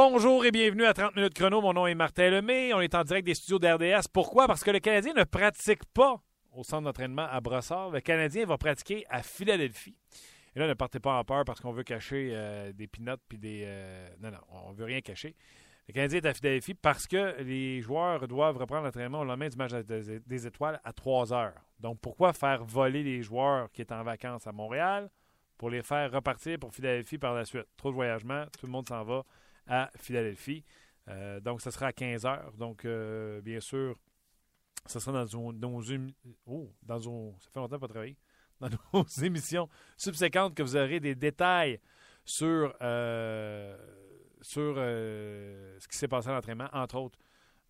Bonjour et bienvenue à 30 minutes chrono. Mon nom est Martin Lemay. On est en direct des studios d'RDS. Pourquoi? Parce que le Canadien ne pratique pas au centre d'entraînement à Brossard. Le Canadien va pratiquer à Philadelphie. Et là, ne partez pas en peur parce qu'on veut cacher euh, des pinottes puis des. euh, non, non, on veut rien cacher. Le Canadien est à Philadelphie parce que les joueurs doivent reprendre l'entraînement au lendemain du match des étoiles à 3 heures. Donc, pourquoi faire voler les joueurs qui sont en vacances à Montréal pour les faire repartir pour Philadelphie par la suite? Trop de voyagement, tout le monde s'en va à Philadelphie. Euh, donc, ce sera à 15 heures. Donc, euh, bien sûr, ce sera dans, dans une- oh, dans une- ça fait longtemps pas travaillé. Dans nos émissions subséquentes que vous aurez des détails sur, euh, sur ce qui s'est passé à l'entraînement, entre autres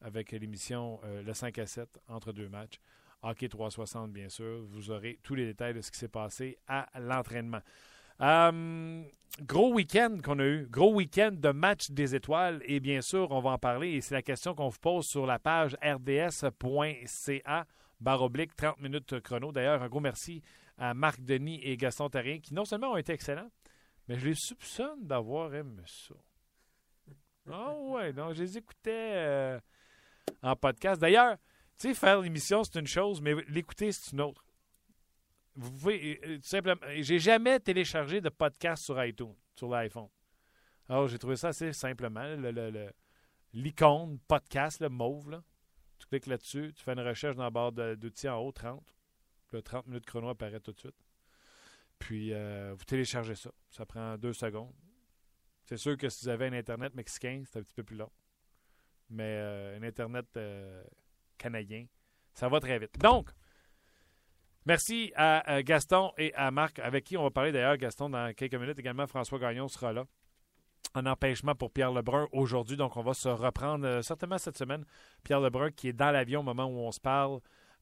avec l'émission Le 5 à 7 entre deux matchs. Hockey 360, bien sûr. Vous aurez tous les détails de ce qui s'est passé à l'entraînement. Euh, gros week-end qu'on a eu, gros week-end de match des étoiles et bien sûr, on va en parler et c'est la question qu'on vous pose sur la page rds.ca barre oblique 30 minutes chrono. D'ailleurs, un gros merci à Marc Denis et Gaston Tarien qui non seulement ont été excellents, mais je les soupçonne d'avoir aimé ça. Ah ouais, donc je les écoutais euh, en podcast. D'ailleurs, tu sais, faire l'émission, c'est une chose, mais l'écouter, c'est une autre. Vous pouvez euh, tout simplement. J'ai jamais téléchargé de podcast sur iTunes, sur l'iPhone. Alors, j'ai trouvé ça assez simplement. le- le- le- L'icône podcast, le mauve, là. Tu cliques là-dessus, tu fais une recherche dans la barre d'outils en haut, 30. Le 30 minutes chrono apparaît tout de suite. Puis, euh, vous téléchargez ça. Ça prend deux secondes. C'est sûr que si vous avez un Internet mexicain, c'est un petit peu plus long. Mais euh, un Internet euh, canadien, ça va très vite. Donc, merci à Gaston et à Marc, avec qui on va parler d'ailleurs, Gaston, dans quelques minutes. Également, François Gagnon sera là. En empêchement pour Pierre Lebrun aujourd'hui. Donc, on va se reprendre euh, certainement cette semaine. Pierre Lebrun qui est dans l'avion au moment où on se parle.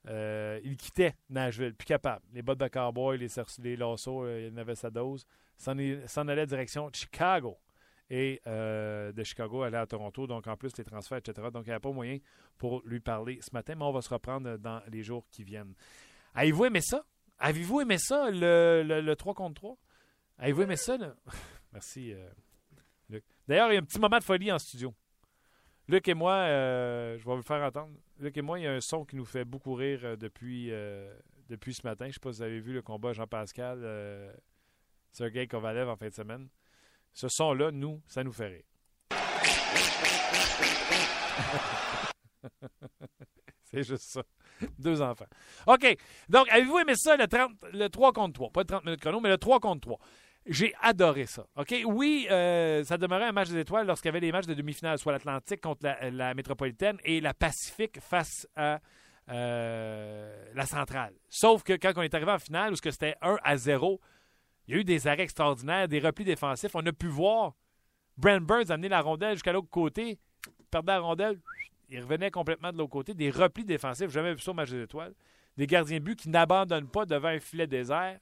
Euh, il quittait Nashville, plus capable. Les bottes de cowboy, les, les lassos, euh, il en avait sa dose. S'en allait direction Chicago. Et de Chicago, aller à Toronto. Donc, en plus, les transferts, etc. Donc, il n'y a pas moyen pour lui parler ce matin, mais on va se reprendre dans les jours qui viennent. Avez-vous aimé ça? Avez-vous aimé ça, le, le, le 3 contre 3? Avez-vous aimé ça? là? Merci, euh, Luc. D'ailleurs, il y a un petit moment de folie en studio. Luc et moi, euh, je vais vous le faire entendre. Luc et moi, il y a un son qui nous fait beaucoup rire euh, depuis, depuis ce matin. Je ne sais pas si vous avez vu le combat Jean-Pascal, euh, Sergei Kovalev en fin de semaine. Ce son-là, nous, ça nous fait rire. C'est juste ça. Deux enfants. OK. Donc, avez-vous aimé ça, le, 30, le 3 contre 3? Pas le 30 minutes chrono, mais le 3 contre 3. J'ai adoré ça. OK? Oui, euh, ça demeurait un match des étoiles lorsqu'il y avait des matchs de demi-finale, soit l'Atlantique contre la, métropolitaine et la Pacifique face à euh, la centrale. Sauf que quand on est arrivé en finale, où c'était 1 à 0, il y a eu des arrêts extraordinaires, des replis défensifs. On a pu voir Brent Burns amener la rondelle jusqu'à l'autre côté, perdait la rondelle, il revenait complètement de l'autre côté. Des replis défensifs, jamais vu ça au match des étoiles. Des gardiens de but qui n'abandonnent pas devant un filet désert.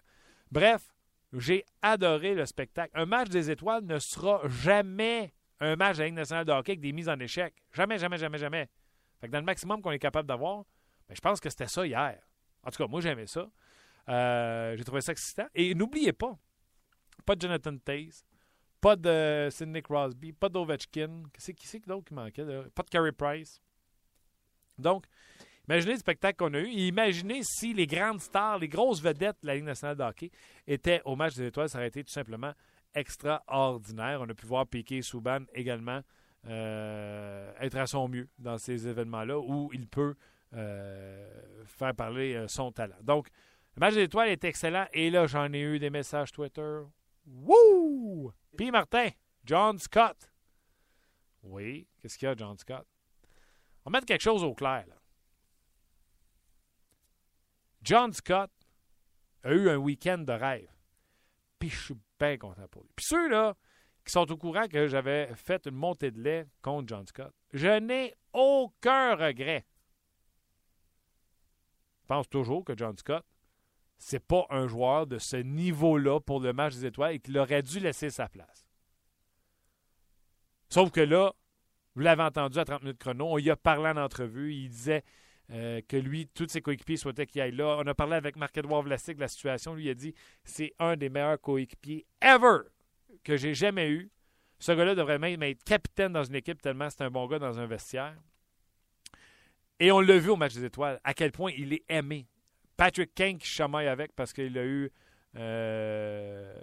Bref, j'ai adoré le spectacle. Un match des étoiles ne sera jamais un match de la nationale de hockey avec des mises en échec. Jamais, jamais, jamais, jamais. Fait que dans le maximum qu'on est capable d'avoir, ben, je pense que c'était ça hier. En tout cas, moi, j'aimais ça. Euh, j'ai trouvé ça excitant. Et n'oubliez pas, pas de Jonathan Taze, pas de Sidney Crosby, pas d'Ovechkin. Qui c'est qui, c'est d'autre qui manquait? là? Pas de Carey Price. Donc, imaginez le spectacle qu'on a eu. Imaginez si les grandes stars, les grosses vedettes de la Ligue nationale de hockey étaient au match des étoiles. Ça aurait été tout simplement extraordinaire. On a pu voir Piquet Souban également euh, être à son mieux dans ces événements-là où il peut euh, faire parler euh, son talent. Donc, Le match des étoiles est excellent. Et là, j'en ai eu des messages Twitter. Wouh! Puis Martin, John Scott. Oui, qu'est-ce qu'il y a, John Scott? On va mettre quelque chose au clair. Là. John Scott a eu un week-end de rêve. Puis je suis bien content pour lui. Puis ceux-là qui sont au courant que j'avais fait une montée de lait contre John Scott, je n'ai aucun regret. Je pense toujours que John Scott, c'est pas un joueur de ce niveau-là pour le match des étoiles et qu'il aurait dû laisser sa place. Sauf que là, vous l'avez entendu à 30 minutes chrono, on y a parlé en entrevue, il disait euh, que lui, tous ses coéquipiers souhaitaient qu'il aille là. On a parlé avec Marc-Edouard Vlasic de la situation. Lui, a dit c'est un des meilleurs coéquipiers ever que j'ai jamais eu. Ce gars-là devrait même être capitaine dans une équipe tellement c'est un bon gars dans un vestiaire. Et on l'a vu au match des étoiles, à quel point il est aimé. Patrick Kane qui chamaille avec parce qu'il a eu euh,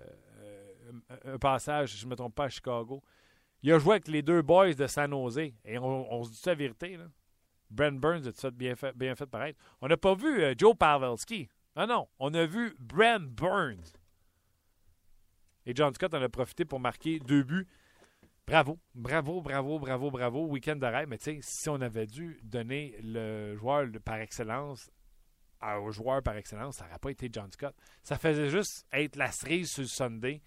un passage, je ne me trompe pas, à Chicago. Il a joué avec les deux boys de San Jose. Et on, se dit la vérité, là. Brent Burns a tout ça bien fait, bien fait paraître? On n'a pas vu euh, Joe Pavelski. Non, non. On a vu Brent Burns. Et John Scott en a profité pour marquer deux buts. Bravo, bravo, bravo, bravo, bravo. Week-end rêve. Mais tu sais, si on avait dû donner le joueur par excellence au joueur par excellence, ça n'aurait pas été John Scott. Ça faisait juste être la cerise sur le Sunday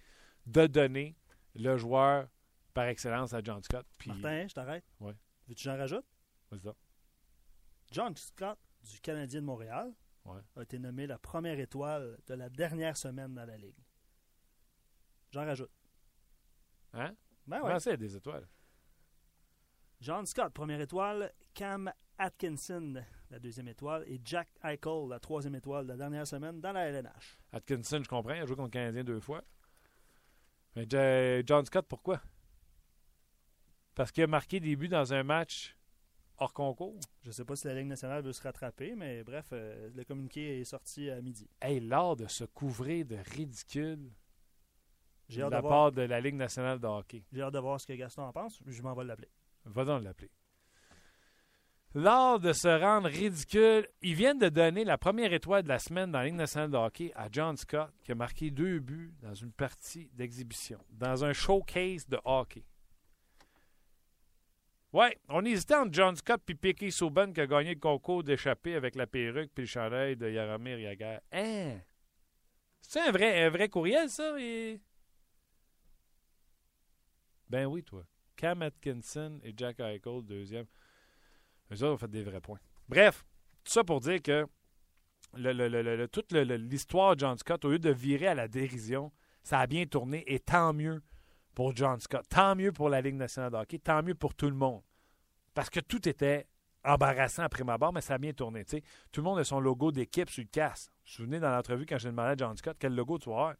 de donner le joueur par excellence à John Scott. Puis... Martin, je t'arrête. Oui. Veux-tu que j'en rajoute? Vas-y. John Scott du Canadien de Montréal a été nommé la première étoile de la dernière semaine dans la Ligue. J'en rajoute. Hein? Ben ouais. c'est des étoiles? John Scott, première étoile. Cam Atkinson, la deuxième étoile. Et Jack Eichel, la troisième étoile de la dernière semaine dans la LNH. Atkinson, je comprends. Il a joué contre le Canadien deux fois. Mais John Scott, pourquoi? Parce qu'il a marqué des buts dans un match hors concours. Je ne sais pas si la Ligue nationale veut se rattraper, mais bref, euh, le communiqué est sorti à midi. Hey, l'art de se couvrir de ridicule de la part de la Ligue nationale de hockey. J'ai hâte de voir ce que Gaston en pense. Je m'en vais l'appeler. Va donc l'appeler. L'art de se rendre ridicule. Ils viennent de donner la première étoile de la semaine dans la Ligue nationale de hockey à John Scott, qui a marqué deux buts dans une partie d'exhibition, dans un showcase de hockey. Ouais, on hésitait entre John Scott et Piquet Souban qui a gagné le concours d'échappée avec la perruque puis le chandail de Yaromir Yagar. Hein? C'est un vrai, un vrai courriel, ça? Ben oui, toi. Cam Atkinson et Jack Eichel, deuxième. Eux autres ont fait des vrais points. Bref, tout ça pour dire que toute l'histoire de John Scott, au lieu de virer à la dérision, ça a bien tourné et tant mieux pour John Scott. Tant mieux pour la Ligue nationale de hockey, tant mieux pour tout le monde. Parce que tout était embarrassant après ma barre, mais ça a bien tourné. Tout le monde a son logo d'équipe sur le casque. Vous vous souvenez dans l'entrevue quand j'ai demandé à John Scott quel logo tu vas avoir?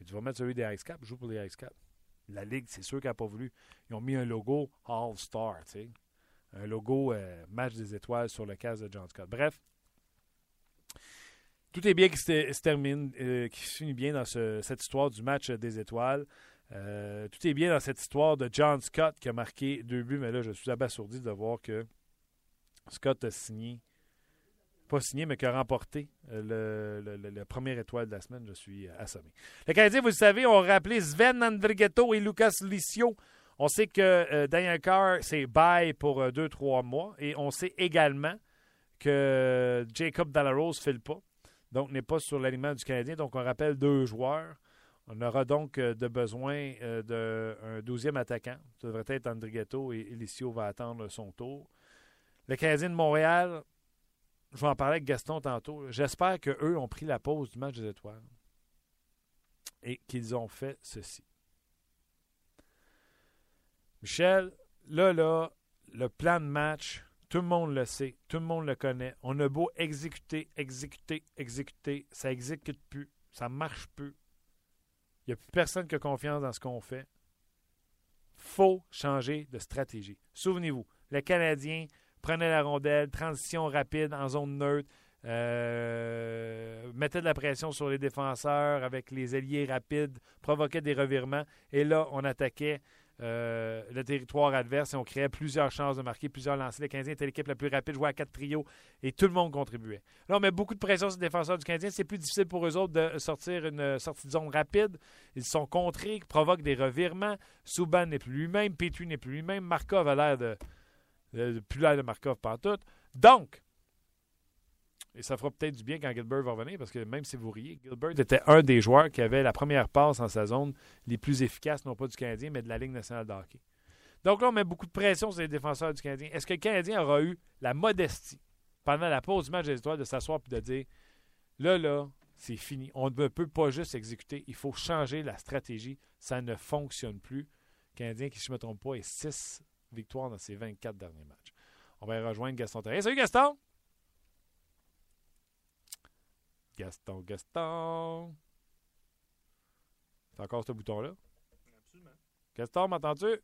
Et tu vas mettre celui des Ice Cap, je joue pour les Ice Cap. La Ligue, c'est sûr qu'elle n'a pas voulu. Ils ont mis un logo All-Star, un logo euh, match des étoiles sur le casque de John Scott. Bref, tout est bien qui se, termine, euh, qui finit bien dans cette histoire du match des étoiles. Euh, tout est bien dans cette histoire de John Scott qui a marqué deux buts, mais là, je suis abasourdi de voir que Scott a signé, pas signé, mais qui a remporté euh, le, le, première étoile de la semaine. Je suis assommé. Les Canadiens, vous le savez, ont rappelé Sven Andrighetto et Lucas Licio. On sait que euh, Daniel Carr, c'est bye pour deux, trois mois. Et on sait également que Jacob Dallarose ne file pas. Donc, n'est pas sur l'aliment du Canadien. Donc, on rappelle deux joueurs. On aura donc euh, de besoin euh, d'un douzième attaquant. Ça devrait être Andrighetto et Elicio va attendre son tour. Le Canadien de Montréal, je vais en parler avec Gaston tantôt. J'espère qu'eux ont pris la pause du match des étoiles et qu'ils ont fait ceci. Michel, là, là, le plan de match, tout le monde le sait, tout le monde le connaît. On a beau exécuter, exécuter, exécuter, ça exécute plus, ça marche plus il n'y a plus personne qui a confiance dans ce qu'on fait. faut changer de stratégie. Souvenez-vous, le Canadien prenait la rondelle, transition rapide en zone neutre, euh, mettait de la pression sur les défenseurs avec les ailiers rapides, provoquait des revirements. Et là, on attaquait euh, le territoire adverse et on créait plusieurs chances de marquer, plusieurs lancers. Le Canadien était l'équipe la plus rapide, jouait à quatre trios et tout le monde contribuait. Là, on met beaucoup de pression sur les défenseurs du Canadien. C'est plus difficile pour eux autres de sortir une sortie de zone rapide. Ils sont contrés, provoquent des revirements. Souban n'est plus lui-même, Petru n'est plus lui-même. Markov a l'air de, plus l'air de Markov tout. Donc, et ça fera peut-être du bien quand Gilbert va revenir, parce que même si vous riez, Gilbert était un des joueurs qui avait la première passe en sa zone les plus efficaces, non pas du Canadien, mais de la Ligue nationale de hockey. Donc là, on met beaucoup de pression sur les défenseurs du Canadien. Est-ce que le Canadien aura eu la modestie, pendant la pause du match des étoiles, de s'asseoir et de dire là, là, c'est fini. On ne peut pas juste exécuter. Il faut changer la stratégie. Ça ne fonctionne plus. Le Canadien, qui, si je ne me trompe pas, est 6 victoires dans ses 24 derniers matchs. On va rejoindre Gaston Terrien. Salut Gaston! Gaston, Gaston. C'est encore ce bouton-là? Absolument. Gaston, m'entends-tu?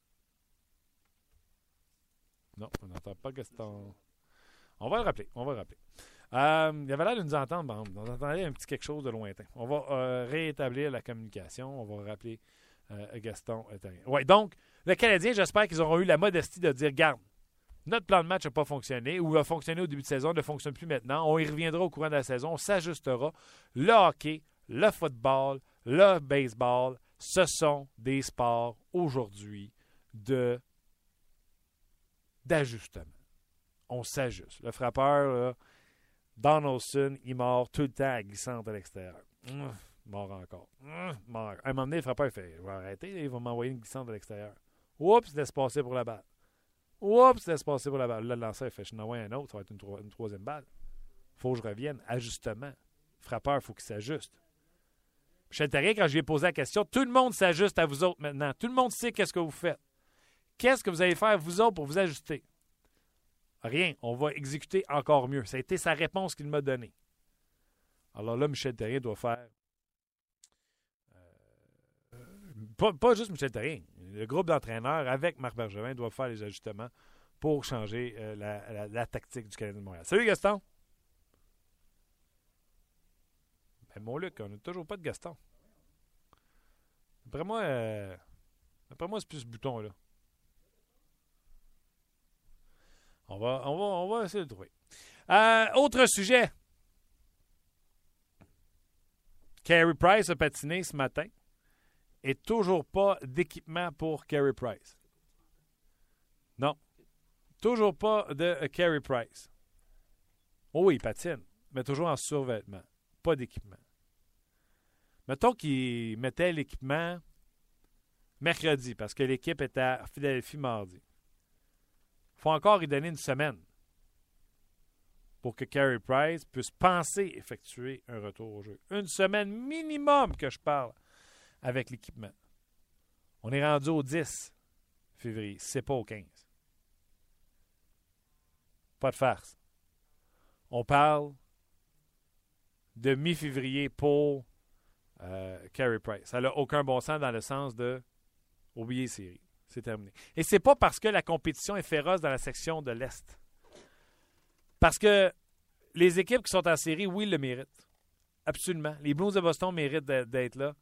Non, on n'entend pas Gaston. On va le rappeler. On va le rappeler. Euh, il avait l'air de nous entendre. on entendait un petit quelque chose de lointain. On va euh, rétablir la communication. On va rappeler euh, Gaston. Oui, donc, le Canadien, j'espère qu'ils auront eu la modestie de dire garde, notre plan de match n'a pas fonctionné ou a fonctionné au début de saison, ne fonctionne plus maintenant. On y reviendra au courant de la saison, on s'ajustera. Le hockey, le football, le baseball, ce sont des sports aujourd'hui de d'ajustement. On s'ajuste. Le frappeur, Donaldson, il mord tout le temps à glissante à l'extérieur. mort encore. À un moment donné, le frappeur fait Je vais arrêter, il va m'envoyer une glissante à l'extérieur. Oups, laisse passer pour la balle. Oups, laisse passer pour la le lanceur fait Je n'envoie un autre, ça va être une, troisième balle. faut que je revienne. Ajustement. Frappeur, faut qu'il s'ajuste. Michel Terrien, quand je lui ai posé la question, tout le monde s'ajuste à vous autres maintenant. Tout le monde sait qu'est-ce que vous faites. Qu'est-ce que vous allez faire, vous autres, pour vous ajuster? Rien. On va exécuter encore mieux. Ça a été sa réponse qu'il m'a donnée. Alors là, Michel Terrien doit faire. Euh, pas, juste Michel Terrien le groupe d'entraîneurs avec Marc Bergevin doit faire les ajustements pour changer euh, la, tactique du Canadien de Montréal. Salut Gaston! Ben, mon Luc, on n'a toujours pas de Gaston. Après moi, euh, moi c'est plus ce bouton-là. On va, on, va, on va essayer de trouver. Euh, autre sujet. Carey Price a patiné ce matin et toujours pas d'équipement pour Carey Price. Non. Toujours pas de Carey Price. Oh oui, il patine, mais toujours en survêtement. Pas d'équipement. Mettons qu'il mettait l'équipement mercredi parce que l'équipe était à Philadelphie mardi. Il faut encore y donner une semaine pour que Carey Price puisse penser effectuer un retour au jeu. Une semaine minimum que je parle avec l'équipement. On est rendu au 10 février, c'est pas au 15. Pas de farce. On parle de mi-février pour euh, Carey Price. Ça n'a aucun bon sens dans le sens de oublier série. C'est terminé. Et c'est pas parce que la compétition est féroce dans la section de l'Est. Parce que les équipes qui sont en série, oui, le méritent. Absolument. Les Blues de Boston méritent d'être là.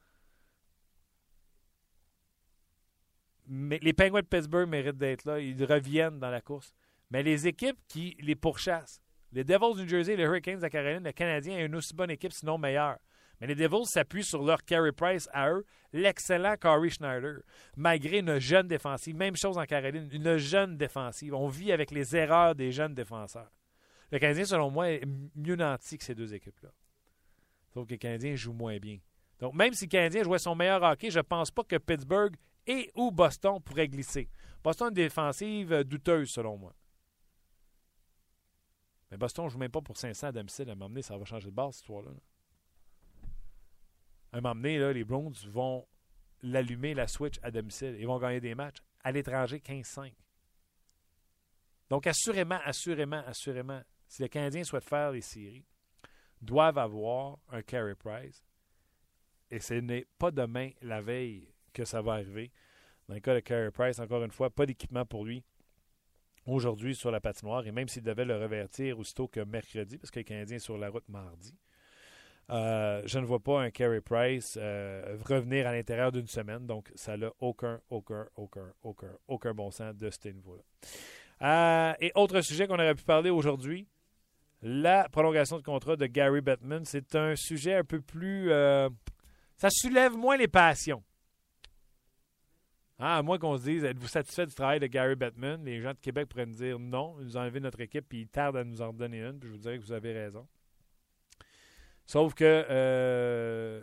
Les Penguins de Pittsburgh méritent d'être là. Ils reviennent dans la course. Mais les équipes qui les pourchassent, les Devils du New Jersey, les Hurricanes de Caroline, le Canadien a une aussi bonne équipe, sinon meilleure. Mais les Devils s'appuient sur leur Carey Price à eux, l'excellent Corey Schneider, malgré une jeune défensive. Même chose en Caroline, une jeune défensive. On vit avec les erreurs des jeunes défenseurs. Le Canadien, selon moi, est mieux nanti que ces deux équipes-là. Sauf que le Canadien joue moins bien. Donc, même si le Canadien jouait son meilleur hockey, je ne pense pas que Pittsburgh et où Boston pourrait glisser. Boston une défensive euh, douteuse, selon moi. Mais Boston ne joue même pas pour 500 à domicile. À un moment donné, ça va changer de base, cette histoire-là. À un moment donné, là, les Browns vont l'allumer, la switch à domicile. Ils vont gagner des matchs. À l'étranger, 15-5. Donc, assurément, assurément, assurément, si les Canadiens souhaitent faire les séries, doivent avoir un carry price. Et ce n'est pas demain, la veille, que ça va arriver. Dans le cas de Carey Price, encore une fois, pas d'équipement pour lui aujourd'hui sur la patinoire. Et même s'il devait le revertir aussitôt que mercredi, parce que le Canadien est sur la route mardi, Euh, je ne vois pas un Carey Price euh, revenir à l'intérieur d'une semaine. Donc, ça n'a aucun, aucun, aucun, aucun, aucun bon sens de ce niveau-là. et autre sujet qu'on aurait pu parler aujourd'hui, la prolongation de contrat de Gary Bettman. C'est un sujet un peu plus... ça soulève moins les passions. Ah, à moins qu'on se dise, êtes-vous satisfait du travail de Gary Bettman? Les gens de Québec pourraient nous dire non, ils nous ont enlevé notre équipe, puis ils tardent à nous en donner une, puis je vous dirais que vous avez raison. Sauf que euh,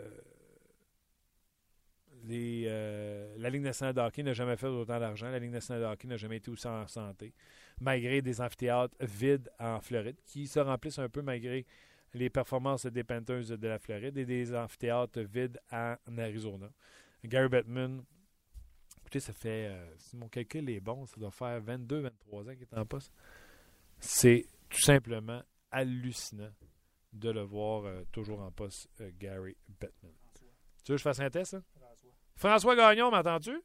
les, euh, la Ligue nationale de hockey n'a jamais fait autant d'argent. La Ligue nationale de hockey n'a jamais été aussi en santé, malgré des amphithéâtres vides en Floride, qui se remplissent un peu malgré les performances des Panthers de la Floride et des amphithéâtres vides en Arizona. Gary Bettman Écoutez, ça fait, euh, si mon calcul est bon, ça doit faire 22, 23 ans qu'il est en poste. C'est tout simplement hallucinant de le voir euh, toujours en poste, euh, Gary Bettman. Tu veux que je fasse un test? Hein? François. François Gagnon, m'entends-tu?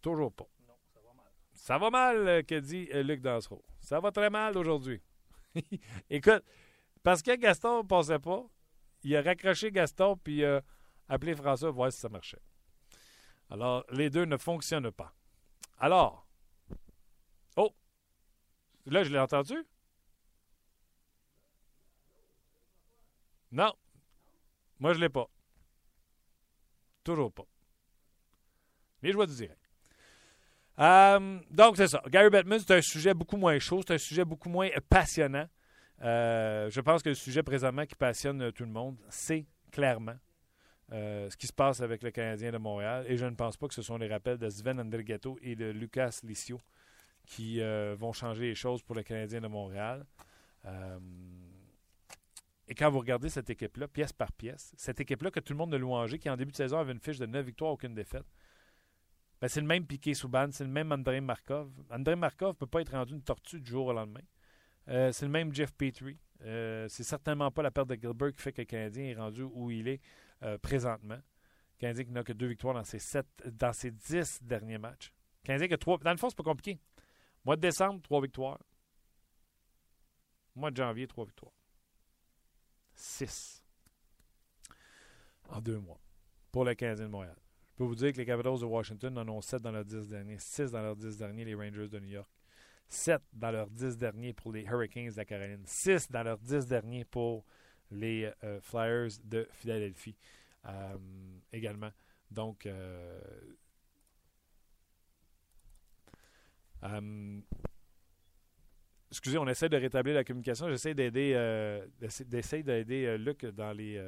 Toujours pas. Non, ça va mal. Ça va mal, que dit Luc Dansereau. Ça va très mal aujourd'hui. Écoute, parce que Gaston ne passait pas, il a raccroché Gaston, puis Appelez François, voir si ça marchait. Alors, les deux ne fonctionnent pas. Alors, oh, là, je l'ai entendu? Non. Moi, je ne l'ai pas. Toujours pas. Les joies du direct. Euh, donc, c'est ça. Gary Bettman, c'est un sujet beaucoup moins chaud, c'est un sujet beaucoup moins passionnant. Euh, je pense que le sujet présentement qui passionne tout le monde, c'est clairement euh, ce qui se passe avec le Canadien de Montréal. Et je ne pense pas que ce sont les rappels de Sven Andrigato et de Lucas Licio qui euh, vont changer les choses pour le Canadien de Montréal. Euh, et quand vous regardez cette équipe-là, pièce par pièce, cette équipe-là que tout le monde a louangé, qui en début de saison avait une fiche de 9 victoires, aucune défaite, ben c'est le même Piqué Souban, c'est le même André Markov. André Markov ne peut pas être rendu une tortue du jour au lendemain. c'est le même Jeff Petrie. c'est certainement pas la perte de Gilbert qui fait que le Canadien est rendu où il est euh, présentement. Canadien qui n'a que deux victoires dans ses, sept, dans ses dix derniers matchs. Canadien qui a trois. Dans le fond, c'est pas compliqué. Mois de décembre, trois victoires. Mois de janvier, trois victoires. Six. En deux mois. Pour le Canadien de Montréal. Je peux vous dire que les Capitals de Washington en ont sept dans leurs dix derniers. Six dans leurs dix derniers, les Rangers de New York. Sept dans leurs dix derniers pour les Hurricanes de la Caroline. Six dans leurs dix derniers pour les euh, Flyers de Philadelphie euh, également. Donc, euh, excusez, on essaie de rétablir la communication. J'essaie d'aider d'aider Luc dans les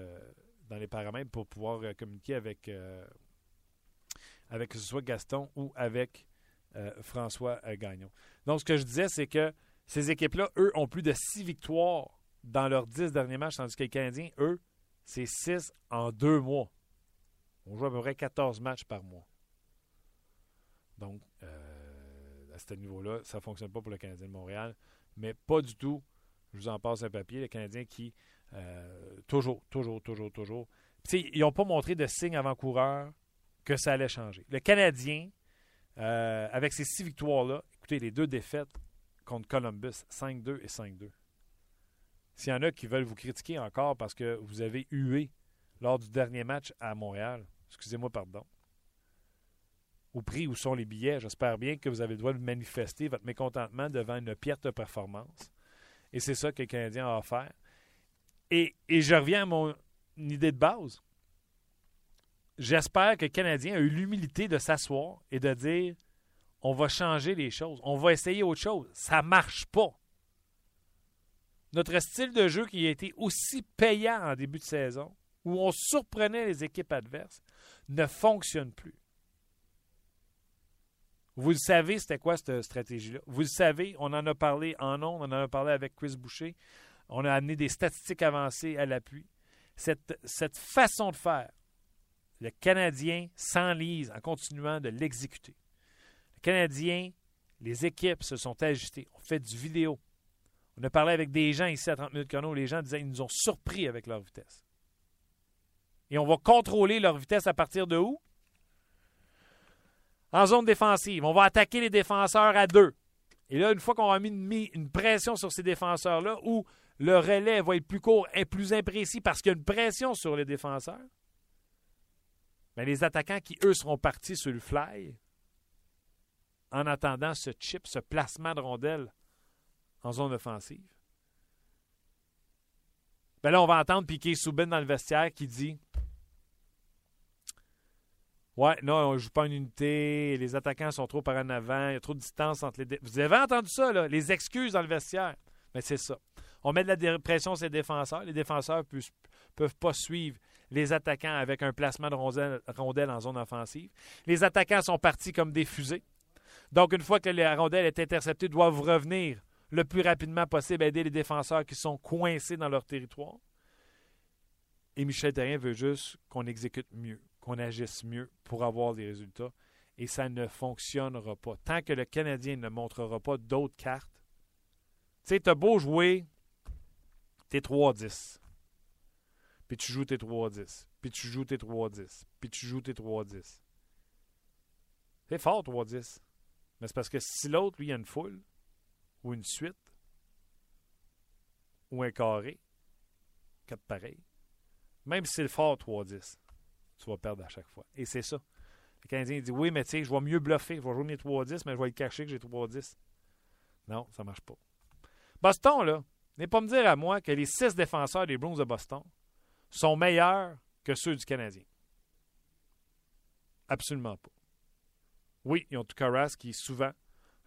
dans les paramètres pour pouvoir communiquer avec avec que ce soit Gaston ou avec François Gagnon. Donc, ce que je disais, c'est que ces équipes-là, eux, ont plus de six victoires dans leurs dix derniers matchs, tandis que les Canadiens, eux, c'est six en deux mois. On joue à peu près 14 matchs par mois. Donc, euh, à ce niveau-là, ça ne fonctionne pas pour le Canadien de Montréal, mais pas du tout. Je vous en passe un papier. Les Canadiens qui, euh, toujours, toujours, toujours, toujours. ils n'ont pas montré de signe avant-coureur que ça allait changer. Le Canadien, euh, avec ces six victoires-là, écoutez, les deux défaites contre Columbus, 5-2 et 5-2. S'il y en a qui veulent vous critiquer encore parce que vous avez hué lors du dernier match à Montréal, excusez-moi, pardon. Au prix où sont les billets, j'espère bien que vous avez le droit de manifester votre mécontentement devant une perte de performance. Et c'est ça que le Canadien a offert. Et, et je reviens à mon idée de base. J'espère que le Canadien a eu l'humilité de s'asseoir et de dire on va changer les choses, on va essayer autre chose. Ça ne marche pas notre style de jeu qui a été aussi payant en début de saison, où on surprenait les équipes adverses, ne fonctionne plus. Vous le savez, c'était quoi cette stratégie-là? Vous le savez, on en a parlé en ondes, on en a parlé avec Chris Boucher, on a amené des statistiques avancées à l'appui. Cette, cette façon de faire, le Canadien s'enlise en continuant de l'exécuter. Le Canadien, les équipes se sont agitées. On fait du vidéo. On a parlé avec des gens ici à 30 minutes chrono. Les gens disaient qu'ils nous ont surpris avec leur vitesse. Et on va contrôler leur vitesse à partir de où? En zone défensive. On va attaquer les défenseurs à deux. Et là, une fois qu'on a mis une, pression sur ces défenseurs-là, ou le relais va être plus court et plus imprécis parce qu'il y a une pression sur les défenseurs. Mais les attaquants qui, eux, seront partis sur le fly, en attendant ce chip, ce placement de rondelle en zone offensive. Ben là, on va entendre Piqué Soubin dans le vestiaire qui dit Ouais, non, on ne joue pas une unité, les attaquants sont trop par en avant, il y a trop de distance entre les. Vous avez entendu ça, là, les excuses dans le vestiaire. Mais c'est ça. On met de la pression sur les défenseurs. Les défenseurs ne peuvent pas suivre les attaquants avec un placement de rondelle, en zone offensive. Les attaquants sont partis comme des fusées. Donc, une fois que la rondelle est interceptée, doivent revenir le plus rapidement possible, aider les défenseurs qui sont coincés dans leur territoire. Et Michel Terrien veut juste qu'on exécute mieux, qu'on agisse mieux pour avoir des résultats. Et ça ne fonctionnera pas. Tant que le Canadien ne montrera pas d'autres cartes, tu sais, t'as beau jouer tes 3-10, puis tu joues tes 3-10, puis tu joues tes 3-10, puis tu joues tes 3-10. C'est fort, 3-10. Mais c'est parce que si l'autre, lui, a une foule, ou une suite, ou un carré, quatre pareils, même si c'est le fort 3-10, tu vas perdre à chaque fois. Et c'est ça. Le Canadien dit Oui, mais tu sais, je vais mieux bluffer. Je vais jouer mes 3-10, mais je vais le cacher que j'ai 3-10. Non, ça marche pas. Boston, là, n'est pas me dire à moi que les six défenseurs des Bruins de Boston sont meilleurs que ceux du Canadien. Absolument pas. Oui, ils ont Tukaras qui souvent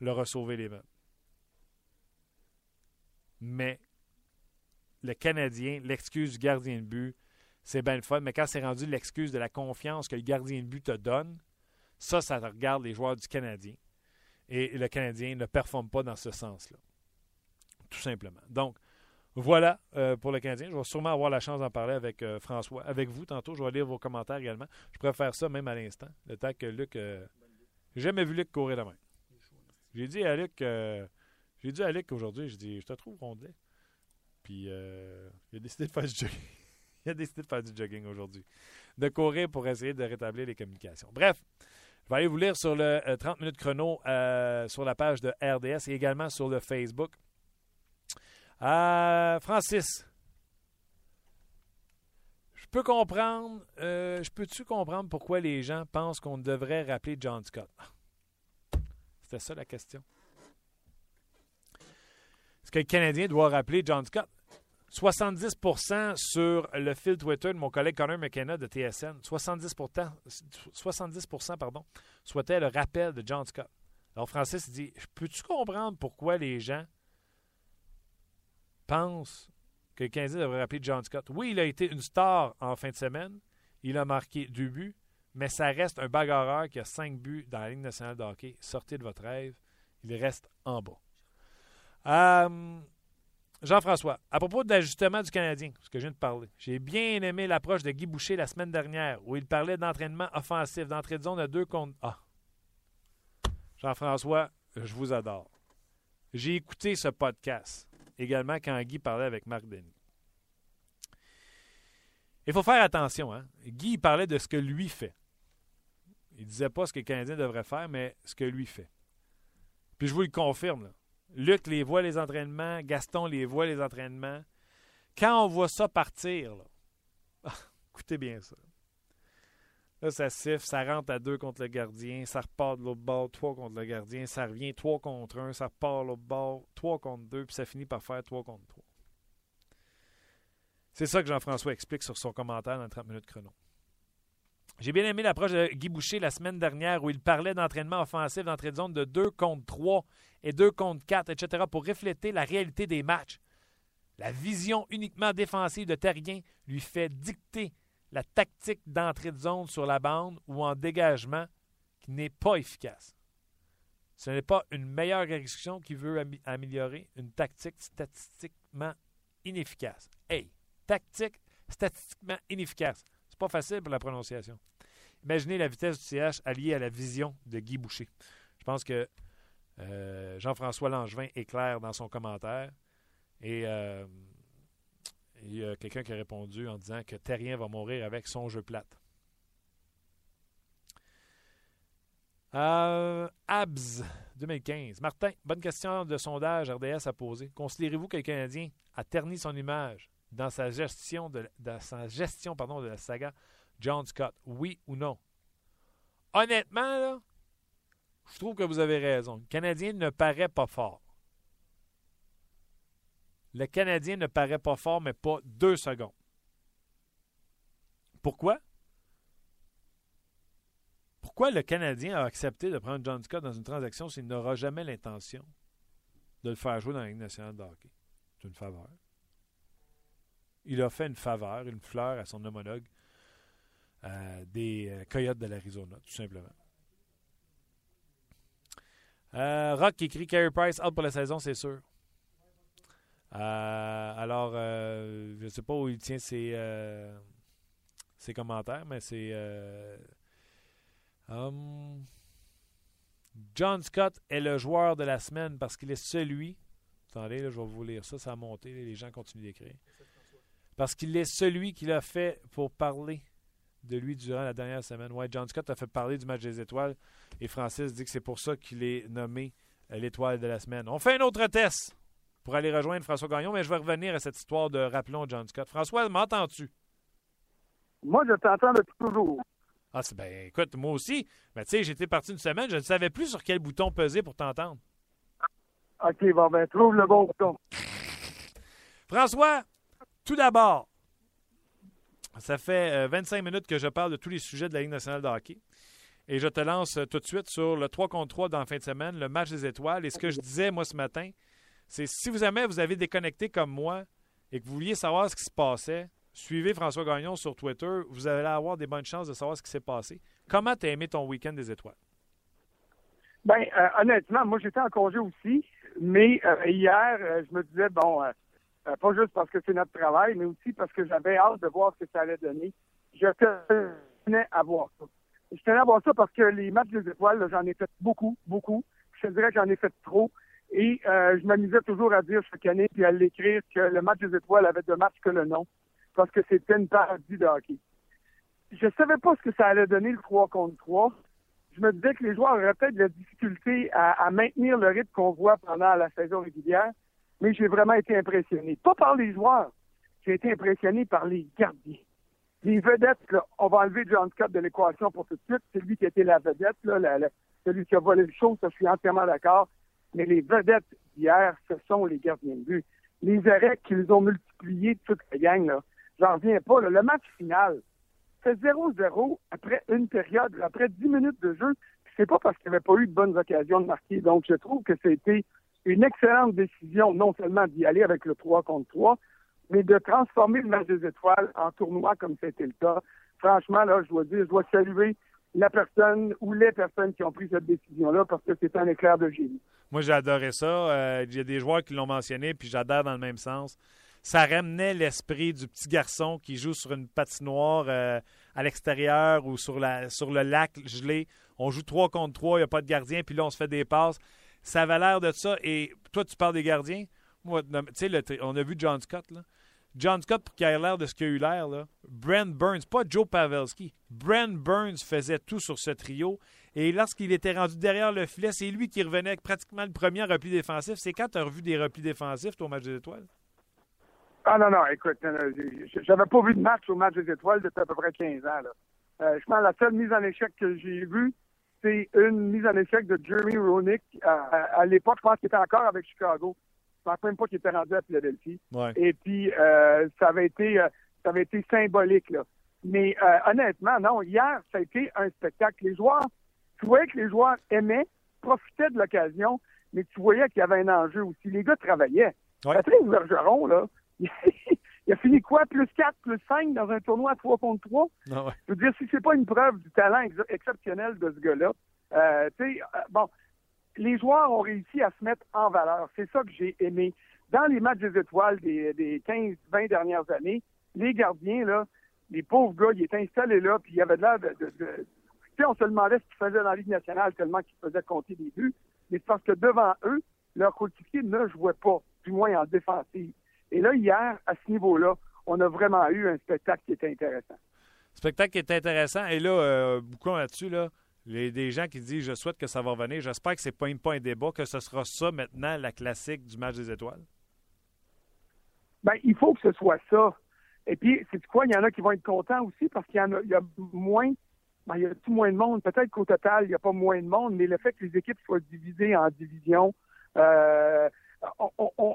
leur a sauvé les mains. Mais le Canadien, l'excuse du gardien de but, c'est bien le fun, mais quand c'est rendu l'excuse de la confiance que le gardien de but te donne, ça, ça regarde les joueurs du Canadien. Et le Canadien ne performe pas dans ce sens-là. Tout simplement. Donc, voilà euh, pour le Canadien. Je vais sûrement avoir la chance d'en parler avec euh, François, avec vous tantôt. Je vais lire vos commentaires également. Je pourrais faire ça même à l'instant, le temps que Luc. Euh, j'ai jamais vu Luc courir demain. J'ai dit à Luc. J'ai dit à Luc aujourd'hui, je je te trouve rondelet. Puis il a décidé de faire du jogging. il a décidé de faire du jogging aujourd'hui. De courir pour essayer de rétablir les communications. Bref. Je vais aller vous lire sur le 30 minutes chrono sur la page de RDS et également sur le Facebook. Euh, Francis, je peux comprendre, euh, je peux-tu comprendre pourquoi les gens pensent qu'on devrait rappeler John Scott? C'était ça la question. Est-ce que le Canadien doit rappeler John Scott? 70% sur le fil Twitter de mon collègue Connor McKenna de TSN, 70, 70 pardon, souhaitaient le rappel de John Scott. Alors Francis dit Peux-tu comprendre pourquoi les gens pense que le Canadien devrait rappeler John Scott? Oui, il a été une star en fin de semaine. Il a marqué deux buts, mais ça reste un bagarreur qui a cinq buts dans la Ligue nationale de hockey. Sortez de votre rêve. Il reste en bas. Euh, Jean-François, à propos de l'ajustement du Canadien, ce que je viens de parler, j'ai bien aimé l'approche de Guy Boucher la semaine dernière où il parlait d'entraînement offensif, d'entrée de zone à deux contre. Jean-François, je vous adore. J'ai écouté ce podcast également quand Guy parlait avec Marc Denis. Il faut faire attention. Hein? Guy parlait de ce que lui fait. Il ne disait pas ce que le Canadien devrait faire, mais ce que lui fait. Puis je vous le confirme. Luc les voit les entraînements, Gaston les voit les entraînements. Quand on voit ça partir, écoutez bien ça. Là, ça siffle, ça rentre à deux contre le gardien, ça repart de l'autre bord, trois contre le gardien, ça revient trois contre un, ça repart de l'autre bord, trois contre deux, puis ça finit par faire trois contre trois. C'est ça que Jean-François explique sur son commentaire dans 30 minutes chrono. J'ai bien aimé l'approche de Guy Boucher la semaine dernière où il parlait d'entraînement offensif d'entrée de zone de 2 contre 3 et 2 contre 4, etc., pour refléter la réalité des matchs. La vision uniquement défensive de Terrien lui fait dicter la tactique d'entrée de zone sur la bande ou en dégagement qui n'est pas efficace. Ce n'est pas une meilleure exécution qui veut améliorer une tactique statistiquement inefficace. Hey, tactique statistiquement inefficace. Pas facile pour la prononciation. Imaginez la vitesse du CH alliée à la vision de Guy Boucher. Je pense que euh, Jean-François Langevin est clair dans son commentaire. Et euh, il y a quelqu'un qui a répondu en disant que Terrien va mourir avec son jeu plate. Euh, Abs 2015. Martin, bonne question de sondage RDS à poser. Considérez-vous que le Canadien a terni son image? Dans sa gestion de, sa gestion, de la saga John Scott? Oui ou non? Honnêtement, je trouve que vous avez raison. Le Canadien ne paraît pas fort. Le Canadien ne paraît pas fort, mais pas deux secondes. Pourquoi? Pourquoi le Canadien a accepté de prendre John Scott dans une transaction s'il n'aura jamais l'intention de le faire jouer dans la Ligue nationale de hockey? C'est une faveur. Il a fait une faveur, une fleur à son homologue euh, des euh, Coyotes de l'Arizona, tout simplement. Euh, Rock écrit Carey Price out pour la saison, c'est sûr. alors, je ne sais pas où il tient ses, commentaires, mais c'est Um, John Scott est le joueur de la semaine parce qu'il est celui. Attendez, je vais vous lire ça, ça a monté, les gens continuent d'écrire. Parce qu'il est celui qui l'a fait pour parler de lui durant la dernière semaine. Ouais, John Scott a fait parler du match des étoiles et Francis dit que c'est pour ça qu'il est nommé euh, l'étoile de la semaine. On fait un autre test pour aller rejoindre François Gagnon, mais je vais revenir à cette histoire de rappelons John Scott. François, m'entends-tu? Moi, je t'entends depuis toujours. Ah, c'est ben, écoute, moi aussi. Mais tu sais, j'étais parti une semaine, je ne savais plus sur quel bouton peser pour t'entendre. OK, bon, ben, trouve le bon bouton. François, tout d'abord, ça fait 25 euh, minutes que je parle de tous les sujets de la Ligue nationale de hockey. Et je te lance euh, tout de suite sur le 3 contre 3 dans la fin de semaine, le match des étoiles. Et ce que je disais, moi, ce matin, c'est si vous jamais vous avez déconnecté comme moi et que vous vouliez savoir ce qui se passait, Suivez François Gagnon sur Twitter. Vous allez avoir des bonnes chances de savoir ce qui s'est passé. Comment tu as aimé ton week-end des étoiles? Bien, euh, honnêtement, moi, j'étais en congé aussi. Mais hier, je me disais, bon, pas juste parce que c'est notre travail, mais aussi parce que j'avais hâte de voir ce que ça allait donner. Je tenais à voir ça. Je tenais à voir ça parce que les matchs des étoiles, j'en ai fait beaucoup, beaucoup. Je dirais que j'en ai fait trop. Et je m'amusais toujours à dire chaque année, puis à l'écrire, que le match des étoiles avait de matchs que le nom parce que c'était une parodie de hockey. Je savais pas ce que ça allait donner le 3 contre 3. Je me disais que les joueurs auraient peut-être de la difficulté à, maintenir le rythme qu'on voit pendant la saison régulière, mais j'ai vraiment été impressionné. Pas par les joueurs, j'ai été impressionné par les gardiens. Les vedettes, on va enlever John Scott de l'équation pour tout de suite. C'est lui qui était la vedette, celui qui a volé le show, ça, je suis entièrement d'accord. Mais les vedettes d'hier, ce sont les gardiens de but. Les arrêts qu'ils ont multipliés toute la gang, là, J'en reviens pas. Le match final, c'est 0-0 après une période, après 10 minutes de jeu. C'est pas parce qu'il n'y avait pas eu de bonnes occasions de marquer. Donc, je trouve que c'était une excellente décision, non seulement d'y aller avec le 3 contre 3, mais de transformer le match des étoiles en tournoi comme c'était le cas. Franchement, là, je dois dire, je dois saluer la personne ou les personnes qui ont pris cette décision-là parce que c'est un éclair de génie. Moi, j'ai adoré ça. Euh, il y a des joueurs qui l'ont mentionné, puis j'adore dans le même sens ça ramenait l'esprit du petit garçon qui joue sur une patinoire euh, à l'extérieur ou sur, la, sur le lac gelé. On joue 3 contre 3, il n'y a pas de gardien, puis là, on se fait des passes. Ça avait l'air de ça. Et toi, tu parles des gardiens. Moi, tu sais, on a vu John Scott, là. John Scott, pour qu'il ait l'air de ce qu'il a eu l'air, là. Brent Burns, pas Joe Pavelski. Brent Burns faisait tout sur ce trio. Et lorsqu'il était rendu derrière le filet, c'est lui qui revenait avec pratiquement le premier repli défensif. C'est quand tu as revu des replis défensifs, toi, au match des étoiles? Ah non, non, écoute, euh, j'avais pas vu de match au match des étoiles depuis à peu près 15 ans. Euh, je pense que la seule mise en échec que j'ai vue, c'est une mise en échec de Jeremy Roenick. à, l'époque, je pense qu'il était encore avec Chicago. Je pense même pas qu'il était rendu à Philadelphie. Et puis, euh, ça avait été ça avait été symbolique. Là. Mais honnêtement, non, hier, ça a été un spectacle. Les joueurs, tu voyais que les joueurs aimaient, profitaient de l'occasion, mais tu voyais qu'il y avait un enjeu aussi. Les gars travaillaient. Patrick Bergeron, là, il a fini quoi? Plus 4, plus 5 dans un tournoi à 3 contre 3? Ah Je veux dire, si c'est pas une preuve du talent exceptionnel de ce gars-là, euh, tu sais, euh, bon, les joueurs ont réussi à se mettre en valeur. C'est ça que j'ai aimé. Dans les matchs des étoiles des, des 15-20 dernières années, les gardiens, là, les pauvres gars, ils étaient installés là, puis il y avait de l'air de... tu sais, on se demandait ce qu'ils faisaient dans la Ligue nationale tellement qu'ils faisaient compter des buts. Mais c'est parce que devant eux, leur coéquipier ne jouait pas, du moins en défensive. Et là, hier, à ce niveau-là, on a vraiment eu un spectacle qui était intéressant. Spectacle qui était intéressant. Et là, euh, beaucoup là-dessus, là, Les, des gens qui disent Je souhaite que ça va revenir. J'espère que c'est pas, pas un débat, que ce sera ça maintenant, la classique du match des étoiles. Ben, il faut que ce soit ça. Et puis, c'est quoi? Il y en a qui vont être contents aussi parce qu'il y en a, il y a moins, ben, il y a tout moins de monde. Peut-être qu'au total, il n'y a pas moins de monde, mais le fait que les équipes soient divisées en divisions, euh,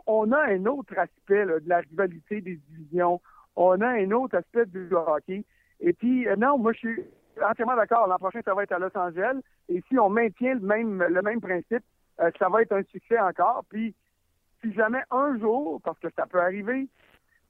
on, a un autre aspect de la rivalité des divisions. On a un autre aspect du hockey. Et puis, euh, non, moi, je suis entièrement d'accord. L'an prochain, ça va être à Los Angeles. Et si on maintient le même, le même principe, euh, ça va être un succès encore. Puis, si jamais un jour, parce que ça peut arriver,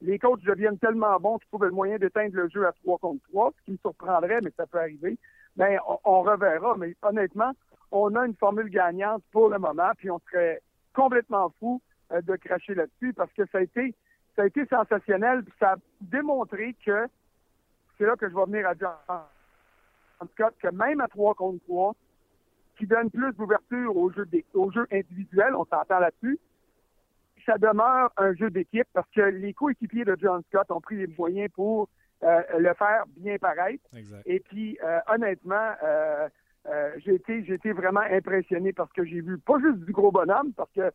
les coachs deviennent tellement bons qu'ils trouvent le moyen d'éteindre le jeu à 3 contre 3, ce qui me surprendrait, mais ça peut arriver, bien, on, reverra. Mais honnêtement, on a une formule gagnante pour le moment, puis on serait complètement fou euh, de cracher là-dessus parce que ça a été ça a été sensationnel, puis ça a démontré que c'est là que je vais venir à tout cas, que même à 3 contre 3, qui donne plus d'ouverture au jeu, au jeu individuel, on s'entend là-dessus, ça demeure un jeu d'équipe parce que les coéquipiers de John Scott ont pris les moyens pour euh, le faire bien paraître. Et puis, euh, honnêtement, euh, j'ai été, été vraiment impressionné parce que j'ai vu pas juste du gros bonhomme, parce que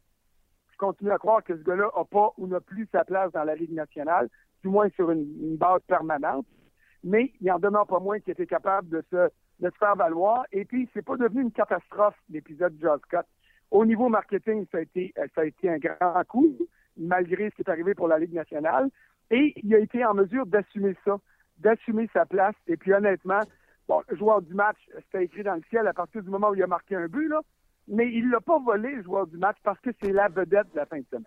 je continue à croire que ce gars-là n'a pas ou n'a plus sa place dans la Ligue nationale, du moins sur une base permanente mais il en demeure pas moins qui était capable de se, de se faire valoir. Et puis, c'est pas devenu une catastrophe, l'épisode de John Scott. Au niveau marketing, ça a été, euh, ça a été un grand coup, malgré ce qui est arrivé pour la Ligue nationale. Et il a été en mesure d'assumer ça, d'assumer sa place. Et puis, honnêtement, bon, joueur du match, c'était écrit dans le ciel à partir du moment où il a marqué un but, là. Mais il l'a pas volé, le joueur du match, parce que c'est la vedette de la fin de semaine.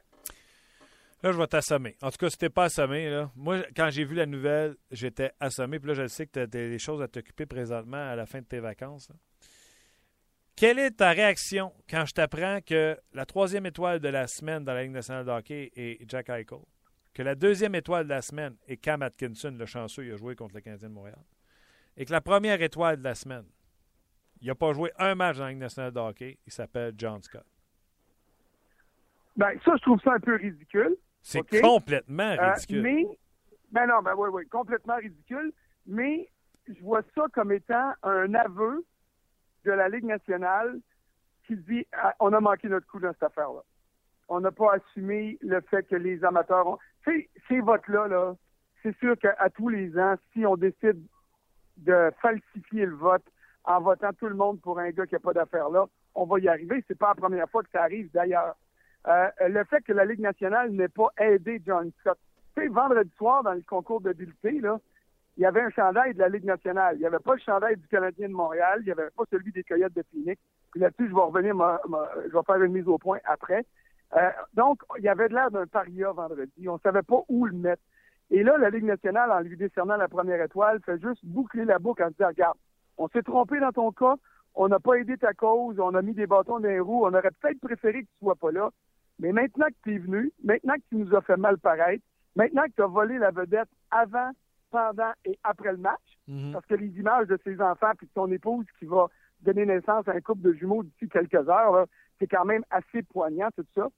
Là, je vais t'assommer. En tout cas, si t'es pas assommé, là, moi, quand j'ai vu la nouvelle, j'étais assommé. Puis là, je sais que tu as des choses à t'occuper présentement à la fin de tes vacances. Quelle est ta réaction quand je t'apprends que la troisième étoile de la semaine dans la Ligue nationale de hockey est Jack Eichel, que la deuxième étoile de la semaine est Cam Atkinson, le chanceux, il a joué contre le Canadien de Montréal, et que la première étoile de la semaine, il n'a pas joué un match dans la Ligue nationale de hockey, il s'appelle John Scott? Ben, ça, je trouve ça un peu ridicule. C'est complètement euh, ridicule. mais, ben non, ben oui, oui, complètement ridicule. Mais je vois ça comme étant un aveu de la Ligue nationale qui dit ah, on a manqué notre coup dans cette affaire-là. On n'a pas assumé le fait que les amateurs ont. Tu ces votes-là, là, c'est sûr qu'à tous les ans, si on décide de falsifier le vote en votant tout le monde pour un gars qui n'a pas d'affaire là, on va y arriver. C'est pas la première fois que ça arrive d'ailleurs. Euh, le fait que la Ligue nationale n'ait pas aidé John Scott. Tu sais, vendredi soir, dans le concours d'habileté, là, il y avait un chandail de la Ligue nationale. Il n'y avait pas le chandail du Canadien de Montréal. Il n'y avait pas celui des Coyotes de Phoenix. Puis là-dessus, je vais revenir, je vais faire une mise au point après. Euh, donc, il y avait de l'air d'un paria vendredi. On ne savait pas où le mettre. Et là, la Ligue nationale, en lui décernant la première étoile, fait juste boucler la boucle en disant, regarde, on s'est trompé dans ton cas, on n'a pas aidé ta cause, on a mis des bâtons dans les roues, on aurait peut-être préféré que tu sois pas là. Mais maintenant que tu es venu, maintenant que tu nous as fait mal paraître, maintenant que tu as volé la vedette avant, pendant et après le match, mhm. parce que les images de ses enfants puis de ton épouse qui va donner naissance à un couple de jumeaux d'ici quelques heures, c'est quand même assez poignant, tout ça.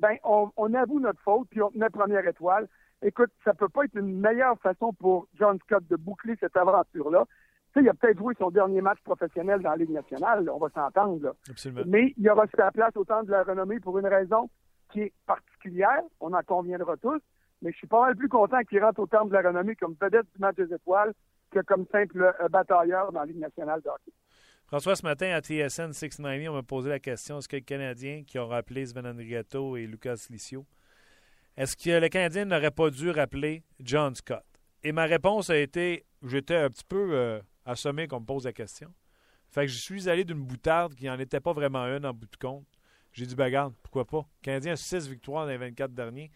Ben, on, avoue notre faute, puis on tenait première étoile. Écoute, ça peut pas être une meilleure façon pour John Scott de boucler cette aventure-là il a peut-être joué son dernier match professionnel dans la Ligue nationale, on va s'entendre. Mais il aura sa place au temps de la renommée pour une raison qui est particulière, on en conviendra tous, mais je suis pas mal plus content qu'il rentre au temps de la renommée comme vedette du match des étoiles que comme simple euh, batailleur dans la Ligue nationale de hockey. François, ce matin à TSN 690, on m'a posé la question est-ce que les Canadiens qui ont rappelé Sven Andrigato et Lucas Licio, est-ce que le Canadien n'aurait pas dû rappeler John Scott? Et ma réponse a été j'étais un petit peu euh, assommé qu'on me pose la question. Fait que je suis allé d'une boutarde qui n'en était pas vraiment une en bout de compte. J'ai dit, ben pourquoi pas? Le Canadien a 6 victoires dans les 24 derniers.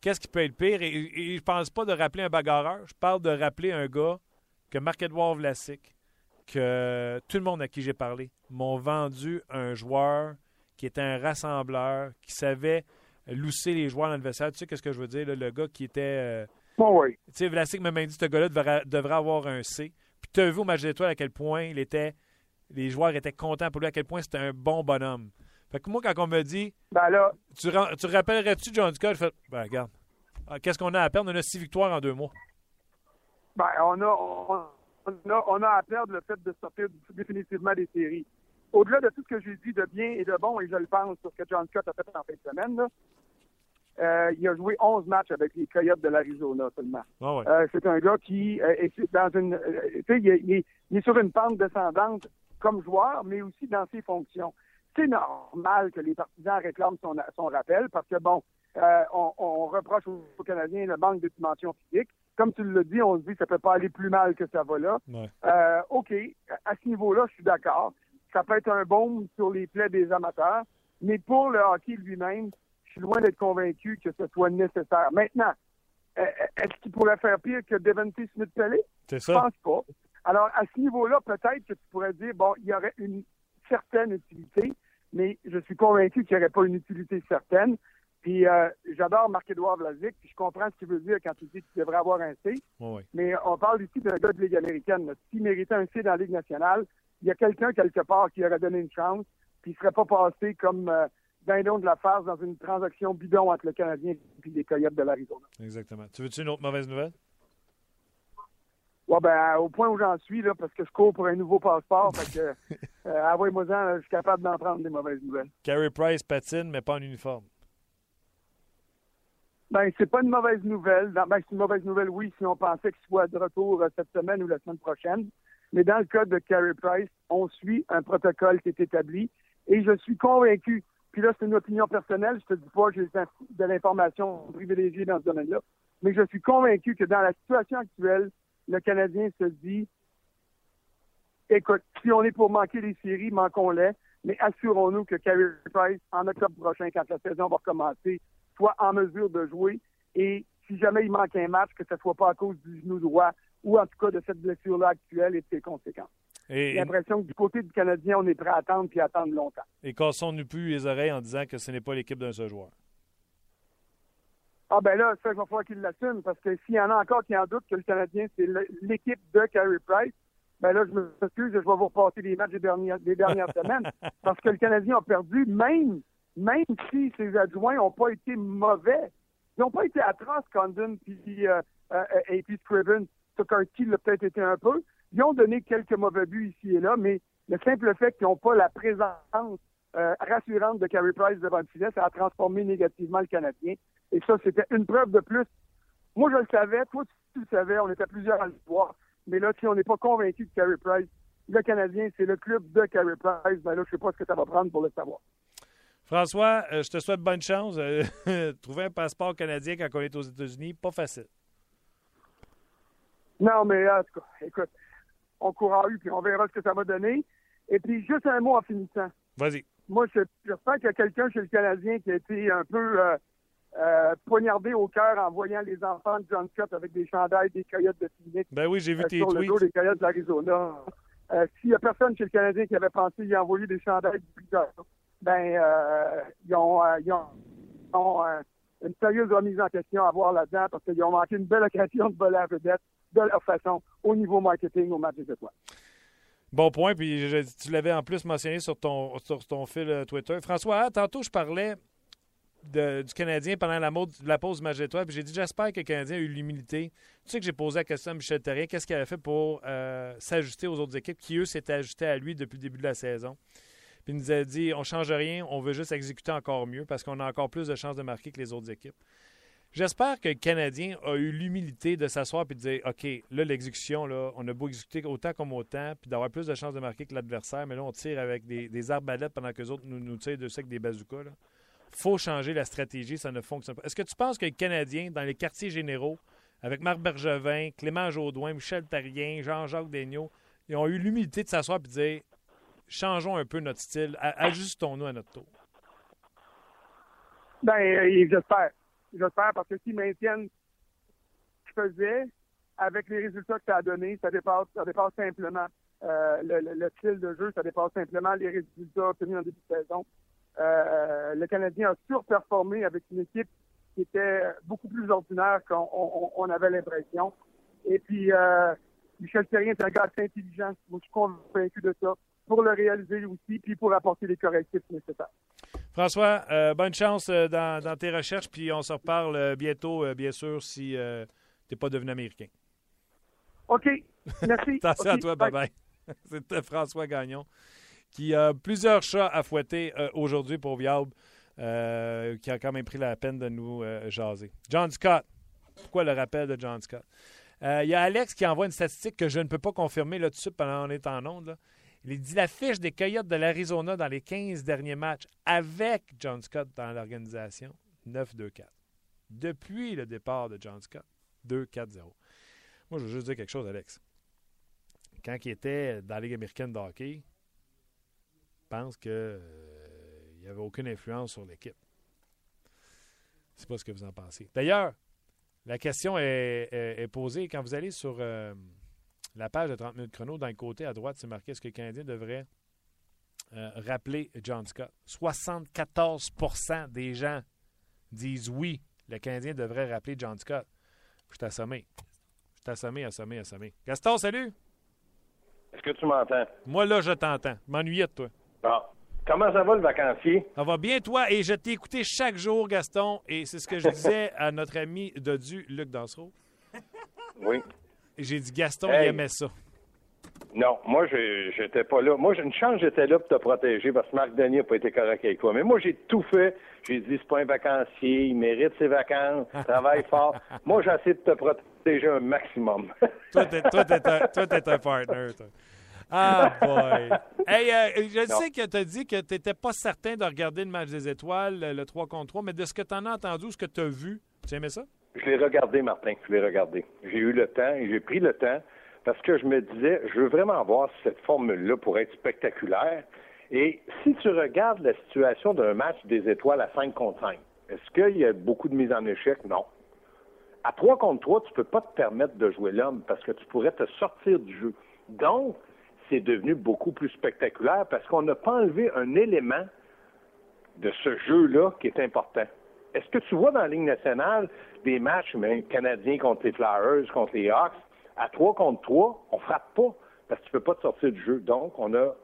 Qu'est-ce qui peut être pire? Et, je pense pas de rappeler un bagarreur. Je parle de rappeler un gars que Marc-Edouard Vlasic, que tout le monde à qui j'ai parlé, m'ont vendu un joueur qui était un rassembleur, qui savait lousser les joueurs vestiaire. Tu sais qu'est-ce que je veux dire? le gars qui était... Euh, bon, oui. Tu sais, Vlasic m'a même dit, ce gars-là devrait, avoir un C. Puis tu as vu au match d'étoiles à quel point il était, les joueurs étaient contents pour lui, à quel point c'était un bon bonhomme. Fait que moi, quand on me dit, ben là, tu, tu rappellerais-tu John Scott? Je fais, ben regarde, ah, qu'est-ce qu'on a à perdre? On a six victoires en deux mois. Ben, on a, a, on a à perdre le fait de sortir définitivement des séries. Au-delà de tout ce que j'ai dit de bien et de bon, et je le pense sur ce que John Scott a fait en fin de semaine, là, euh, il a joué 11 matchs avec les Coyotes de l'Arizona seulement. Ah euh, c'est un gars qui euh, est dans une, il est, sur une pente descendante comme joueur, mais aussi dans ses fonctions. C'est normal que les partisans réclament son, son rappel parce que bon, on, reproche aux, Canadiens le manque de dimension physique. Comme tu le dis, on se dit que ça peut pas aller plus mal que ça va là. ok, à ce niveau-là, je suis d'accord. Ça peut être un baume sur les plaies des amateurs, mais pour le hockey lui-même, je suis loin d'être convaincu que ce soit nécessaire. Maintenant, euh, euh, est-ce qu'il pourrait faire pire que Devontae Smith-Pellet? C'est ça. Je pense pas. Alors, à ce niveau-là, peut-être que tu pourrais dire, bon, il y aurait une certaine utilité, mais je suis convaincu qu'il n'y aurait pas une utilité certaine. Puis euh, j'adore Marc-Édouard Vlasic, puis je comprends ce qu'il veut dire quand il dit qu'il devrait avoir un C. Mais on parle ici d'un gars de Ligue américaine. S'il méritait un C dans la Ligue nationale, il y a quelqu'un quelque part qui aurait donné une chance, puis il ne serait pas passé comme d'un de la phase dans une transaction bidon entre le Canadien et les Coyotes de l'Arizona. Exactement. Tu veux-tu une autre mauvaise nouvelle? Ouais, ben, au point où j'en suis, là, parce que je cours pour un nouveau passeport, fait que, euh, envoyez-moi-en, je suis capable d'en prendre des mauvaises nouvelles. Carey Price patine, mais pas en uniforme. Ben, c'est pas une mauvaise nouvelle. Ben, c'est une mauvaise nouvelle, oui, si on pensait qu'il soit de retour euh, cette semaine ou la semaine prochaine. Mais dans le cas de Carey Price, on suit un protocole qui est établi et je suis convaincu puis là, c'est une opinion personnelle. Je te dis pas j'ai de l'information privilégiée dans ce domaine-là. Mais je suis convaincu que dans la situation actuelle, le Canadien se dit écoute, si on est pour manquer les séries, manquons-les, mais assurons-nous que Carey Price, en octobre prochain, quand la saison va recommencer, soit en mesure de jouer. Et si jamais il manque un match, que ce soit pas à cause du genou droit ou en tout cas de cette blessure-là actuelle et de ses conséquences. J'ai l'impression que du côté du Canadien, on est prêt à attendre puis à attendre longtemps. Et cassons-nous plus les oreilles en disant que ce n'est pas l'équipe d'un seul joueur. Ah ben là, ça, il va falloir qu'il l'assume parce que s'il y en a encore qui en doutent que le Canadien, c'est l'équipe de Carey Price, ben là, je me excuse, je vais vous repasser les matchs des dernières, des dernières semaines parce que le Canadien a perdu, même, même si ses adjoints n'ont pas été mauvais. Ils n'ont pas été atroces, Condon puis, euh, euh, et puis Scriven. Tuckerty l'a peut-être été un peu, ils ont donné quelques mauvais buts ici et là, mais le simple fait qu'ils n'ont pas la présence euh, rassurante de Carey Price devant le filet, ça a transformé négativement le Canadien. Et ça, c'était une preuve de plus. Moi, je le savais, toi, tu le savais, on était plusieurs à le voir. Mais là, si on n'est pas convaincu de Carey Price, le Canadien, c'est le club de Carey Price, ben là, je ne sais pas ce que ça va prendre pour le savoir. François, euh, je te souhaite bonne chance. Euh, trouver un passeport canadien quand on est aux États-Unis, pas facile. Non, mais en tout cas, écoute, on courra eu, puis on verra ce que ça va donner. Et puis, juste un mot en finissant. Vas-y. Moi, j'espère qu'il y a quelqu'un chez le Canadien qui a été un peu euh, euh, poignardé au cœur en voyant les enfants de John Scott avec des chandails des Coyotes de Phoenix. Ben oui, j'ai vu euh, tes sur tweets. le dos des Coyotes de l'Arizona. S'il y a personne chez le Canadien qui avait pensé y envoyer des chandails du ben, ils ont, ils ont, une sérieuse remise en question à voir là-dedans parce qu'ils ont manqué une belle occasion de voler à vedette de leur façon au niveau marketing au match des étoiles. Bon point, puis tu l'avais en plus mentionné sur ton, sur ton fil euh, Twitter. François, tantôt je parlais du Canadien pendant la, la pause du match d'étoiles, puis j'ai dit j'espère que le Canadien a eu l'humilité. Tu sais que j'ai posé la question à Michel Terrien, qu'est-ce qu'il avait fait pour euh, s'ajuster aux autres équipes qui, eux, s'étaient ajustés à lui depuis le début de la saison? Puis il nous a dit on change rien, on veut juste exécuter encore mieux parce qu'on a encore plus de chances de marquer que les autres équipes. J'espère que le Canadien a eu l'humilité de s'asseoir et de dire OK, là, l'exécution, là, on a beau exécuter autant comme autant, puis d'avoir plus de chances de marquer que l'adversaire, mais là, on tire avec des, arbalètes pendant que les autres nous, tirent dessus avec des bazookas. Il faut changer la stratégie, ça ne fonctionne pas. Est-ce que tu penses que le Canadien, dans les quartiers généraux, avec Marc Bergevin, Clément Jaudoin, Michel Tarien, Jean-Jacques Daigneault, ils ont eu l'humilité de s'asseoir et de dire changeons un peu notre style, ajustons-nous à notre tour? Ben, euh, j'espère j'espère, parce que s'ils maintiennent ce qu'ils faisaient, avec les résultats que ça a donné, ça dépasse, ça dépasse simplement euh, le, style de jeu, ça dépasse simplement les résultats obtenus en début de saison. Euh, le Canadien a surperformé avec une équipe qui était beaucoup plus ordinaire qu'on avait l'impression. Et puis, euh, Michel Thérien est un gars assez intelligent. Moi, je suis convaincu de ça pour le réaliser aussi, puis pour apporter les correctifs nécessaires. François, euh, bonne chance euh, dans, tes recherches, puis on se reparle euh, bientôt, bien sûr, si tu n'es pas devenu américain. OK. Merci. Attention à toi, bye-bye. C'était François Gagnon qui a plusieurs chats à fouetter euh, aujourd'hui pour Viable, euh, qui a quand même pris la peine de nous euh, jaser. John Scott. Pourquoi le rappel de John Scott? Il y a Alex qui envoie une statistique que je ne peux pas confirmer là, tout de suite pendant qu'on est en onde. Il dit la fiche des Coyotes de l'Arizona dans les 15 derniers matchs avec John Scott dans l'organisation, 9-2-4. Depuis le départ de John Scott, 2-4-0. Moi, je veux juste dire quelque chose, Alex. Quand il était dans la Ligue américaine de hockey, je pense qu'il euh, n'y avait aucune influence sur l'équipe. Je ne sais pas ce que vous en pensez. D'ailleurs, la question est, posée quand vous allez sur euh, la page de 30 minutes chrono, dans le côté à droite, c'est marqué est-ce que le Canadien devrait euh, rappeler John Scott? 74% des gens disent oui, le Canadien devrait rappeler John Scott. Je suis assommé. Je suis assommé, assommé, assommé. Gaston, salut! Est-ce que tu m'entends? Moi, là, je t'entends. M'ennuyais de toi. Bon. Comment ça va le vacancier? Ça va bien, toi? Et je t'ai écouté chaque jour, Gaston. Et c'est ce que je disais à notre ami Dodu, Luc Dansereau. Oui. J'ai dit, Gaston, il aimait ça. Non, moi, j'étais pas là. Moi, j'ai une chance, j'étais là pour te protéger parce que Marc Denis n'a pas été correct avec toi. Mais moi, j'ai tout fait. J'ai dit, c'est pas un vacancier, il mérite ses vacances, travaille fort. Moi, j'ai essayé de te protéger un maximum. toi, t'es, un, un partner, toi. Ah, boy. Hey, euh, je sais que tu as dit que tu n'étais pas certain de regarder le match des étoiles, le 3 contre 3, mais de ce que tu en as entendu, ce que tu as vu, tu aimais ça? Je l'ai regardé, Martin. Je l'ai regardé. J'ai eu le temps et j'ai pris le temps parce que je me disais, je veux vraiment voir cette formule-là pour être spectaculaire. Et si tu regardes la situation d'un match des étoiles à 5 contre 5, est-ce qu'il y a beaucoup de mise en échec? Non. À 3 contre 3, tu ne peux pas te permettre de jouer l'homme parce que tu pourrais te sortir du jeu. Donc, c'est devenu beaucoup plus spectaculaire parce qu'on n'a pas enlevé un élément de ce jeu-là qui est important. Est-ce que tu vois dans la Ligue nationale des matchs mais, canadiens contre les Flyers, contre les Hawks, à 3 contre 3, on frappe pas parce que tu peux pas te sortir du jeu. Donc, on a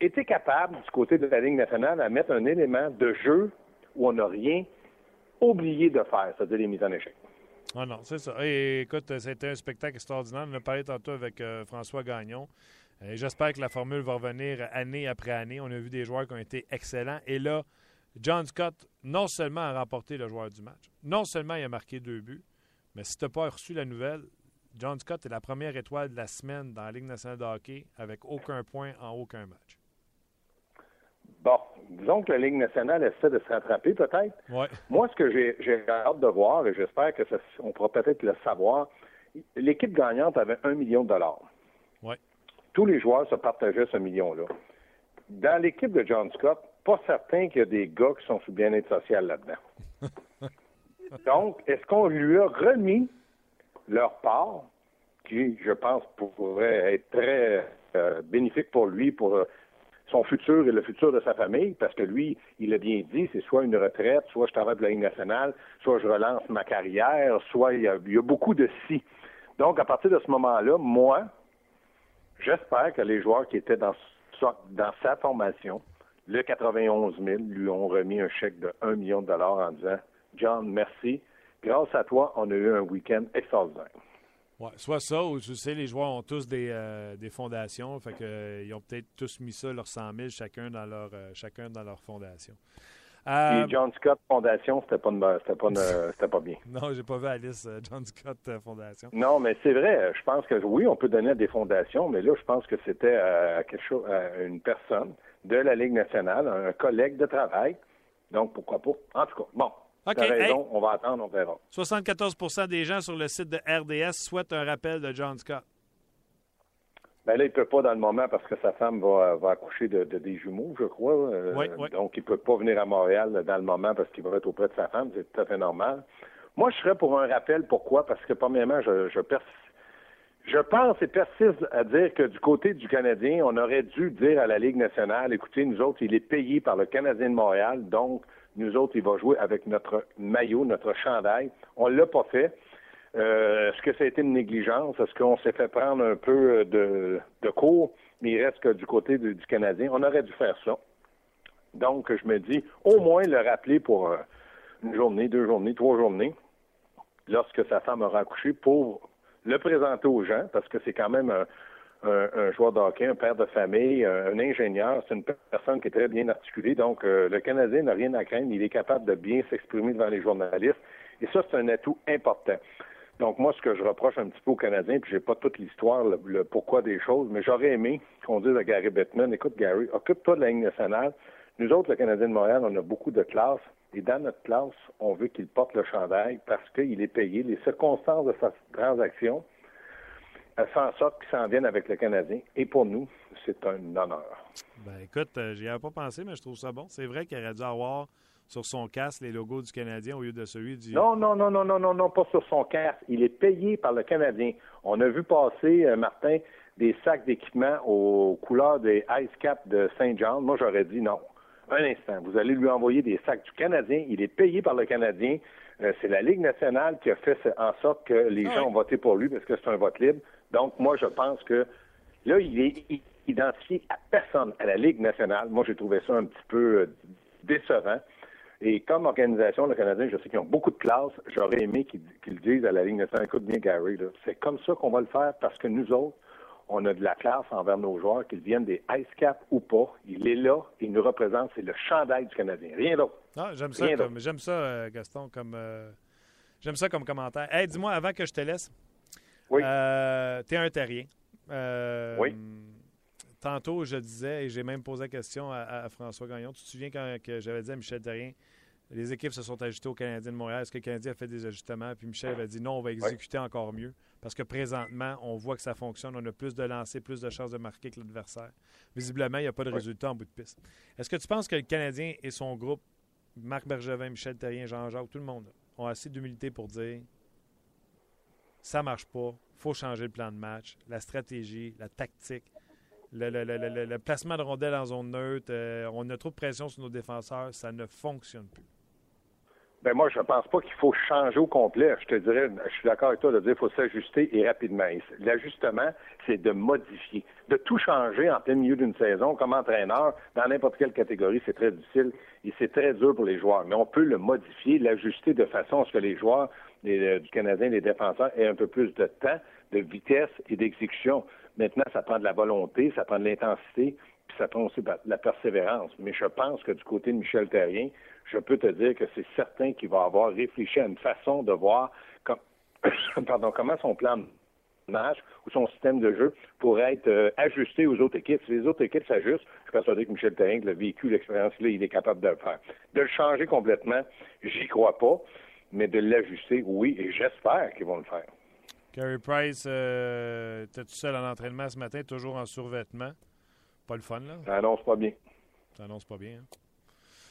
été capable, du côté de la Ligue nationale, à mettre un élément de jeu où on n'a rien oublié de faire, c'est-à-dire les mises en échec. Ah non, c'est ça. Et, écoute, c'était un spectacle extraordinaire. On a parlé tantôt avec euh, François Gagnon. J'espère que la formule va revenir année après année. On a vu des joueurs qui ont été excellents. Et là, John Scott, non seulement a remporté le joueur du match, non seulement il a marqué deux buts, mais si tu n'as pas reçu la nouvelle, John Scott est la première étoile de la semaine dans la Ligue nationale de hockey avec aucun point en aucun match. Bon, disons que la Ligue nationale essaie de se rattraper peut-être. Ouais. Moi, ce que j'ai hâte de voir, et j'espère que on pourra peut-être le savoir, l'équipe gagnante avait un million de dollars. Ouais. Tous les joueurs se partageaient ce million-là. Dans l'équipe de John Scott, pas certain qu'il y a des gars qui sont sous bien-être social là-dedans. Donc, est-ce qu'on lui a remis leur part, qui, je pense, pourrait être très euh, bénéfique pour lui, pour euh, son futur et le futur de sa famille, parce que lui, il a bien dit, c'est soit une retraite, soit je travaille pour la Ligue nationale, soit je relance ma carrière, soit il y a, beaucoup de si. Donc, à partir de ce moment-là, moi, j'espère que les joueurs qui étaient dans, dans sa formation, le 91 000, lui ont remis un chèque de 1 million de dollars en disant John, merci, grâce à toi, on a eu un week-end extraordinaire. Ouais, soit ça, ou tu sais, les joueurs ont tous des, euh, des fondations, fait que, euh, ils ont peut-être tous mis ça, leurs 100 000, chacun dans leur, euh, chacun dans leur fondation. Et John Scott Fondation, c'était pas, c'était pas, c'était pas bien. non, j'ai pas vu Alice John Scott Fondation. Non, mais c'est vrai. Je pense que oui, on peut donner des fondations, mais là, je pense que c'était à quelque chose, à une personne de la Ligue nationale, un collègue de travail. Donc, pourquoi pas? En tout cas, bon, Okay. raison, on va attendre, on verra. 74 des gens sur le site de RDS souhaitent un rappel de John Scott. Ben là, il ne peut pas dans le moment parce que sa femme va, accoucher de, des jumeaux, je crois. Euh, oui, oui. Donc, il ne peut pas venir à Montréal dans le moment parce qu'il va être auprès de sa femme. C'est tout à fait normal. Moi, je serais pour un rappel. Pourquoi? Parce que, premièrement, je, je, je pense et persiste à dire que du côté du Canadien, on aurait dû dire à la Ligue nationale, écoutez, nous autres, il est payé par le Canadien de Montréal, donc nous autres, il va jouer avec notre maillot, notre chandail. On l'a pas fait. Euh, est-ce que ça a été une négligence? Est-ce qu'on s'est fait prendre un peu de, de cours? Mais il reste que du côté du, Canadien, on aurait dû faire ça. Donc, je me dis, au moins le rappeler pour euh, une journée, deux journées, trois journées, lorsque sa femme aura accouché, pour le présenter aux gens, parce que c'est quand même un, un, joueur de un père de famille, un, ingénieur, c'est une personne qui est très bien articulée. Donc, euh, le Canadien n'a rien à craindre. Il est capable de bien s'exprimer devant les journalistes. Et ça, c'est un atout important. Donc, moi, ce que je reproche un petit peu aux Canadiens, puis j'ai pas toute l'histoire, le, pourquoi des choses, mais j'aurais aimé qu'on dise à Gary Bettman, écoute, Gary, occupe-toi de la ligne nationale. Nous autres, le Canadien de Montréal, on a beaucoup de classes. Et dans notre classe, on veut qu'il porte le chandail parce qu'il est payé. Les circonstances de sa transaction fait en sorte qu'il s'en vienne avec le Canadien. Et pour nous, c'est un honneur. Ben écoute, euh, j'y avais pas pensé, mais je trouve ça bon. C'est vrai qu'il aurait dû avoir sur son casque les logos du Canadien au lieu de celui du. Non, non, non, non, non, non, non, pas sur son casque. Il est payé par le Canadien. On a vu passer, euh, Martin, des sacs d'équipement aux couleurs des Ice Cap de Saint John. Moi, j'aurais dit non. Un instant. Vous allez lui envoyer des sacs du Canadien. Il est payé par le Canadien. Euh, c'est la Ligue nationale qui a fait en sorte que les ah gens ont voté pour lui parce que c'est un vote libre. Donc, moi, je pense que là, il est identifié à personne à la Ligue nationale. Moi, j'ai trouvé ça un petit peu euh, décevant. Et comme organisation, le Canadien, je sais qu'ils ont beaucoup de classe. J'aurais aimé qu'ils disent à la Ligue nationale, écoute bien, Gary, c'est comme ça qu'on va le faire parce que nous autres, on a de la classe envers nos joueurs, qu'ils viennent des Ice Cap ou pas. Il est là, il nous représente, c'est le chandail du Canadien. Rien d'autre. Ah, j'aime ça, j'aime ça, euh, Gaston, comme euh, j'aime ça comme commentaire. Hey, dis-moi avant que je te laisse. Oui. Euh, tu es un terrien. Euh, oui. Tantôt, je disais, et j'ai même posé la question à, François Gagnon, tu te souviens quand que j'avais dit à Michel Terrien, les équipes se sont ajustées au Canadien de Montréal. Est-ce que le Canadien a fait des ajustements? Puis Michel avait dit non, on va exécuter encore mieux. Parce que présentement, on voit que ça fonctionne. On a plus de lancers, plus de chances de marquer que l'adversaire. Visiblement, il n'y a pas de résultat en bout de piste. Est-ce que tu penses que le Canadien et son groupe, Marc Bergevin, Michel Terrien, Jean-Jacques, tout le monde, ont assez d'humilité pour dire ça marche pas, faut changer le plan de match, la stratégie, la tactique, le, placement de rondelles en zone neutre, euh, on a trop de pression sur nos défenseurs, ça ne fonctionne plus. Ben moi, je pense pas qu'il faut changer au complet. Je te dirais, je suis d'accord avec toi de dire qu'il faut s'ajuster et rapidement. L'ajustement, c'est de modifier. De tout changer en plein milieu d'une saison comme entraîneur, dans n'importe quelle catégorie, c'est très difficile et c'est très dur pour les joueurs. Mais on peut le modifier, l'ajuster de façon à ce que les joueurs euh, du Canadien, les défenseurs, aient un peu plus de temps, de vitesse et d'exécution. Maintenant, ça prend de la volonté, ça prend de l'intensité, puis ça prend aussi de la persévérance. Mais je pense que du côté de Michel Terrien, je peux te dire que c'est certain qu'il va avoir réfléchi à une façon de voir pardon, comment son plan de match ou son système de jeu pourrait être euh, ajusté aux autres équipes. Si les autres équipes s'ajustent, je suis persuadé que Michel Terrien, le vécu, l'expérience-là, il est capable de le faire. De le changer complètement, j'y crois pas mais de l'ajuster, oui, et j'espère qu'ils vont le faire. Carey Price, euh, tu seul en entraînement ce matin, toujours en survêtement. Pas le fun, là? Ça annonce pas bien. Ça annonce pas bien, hein?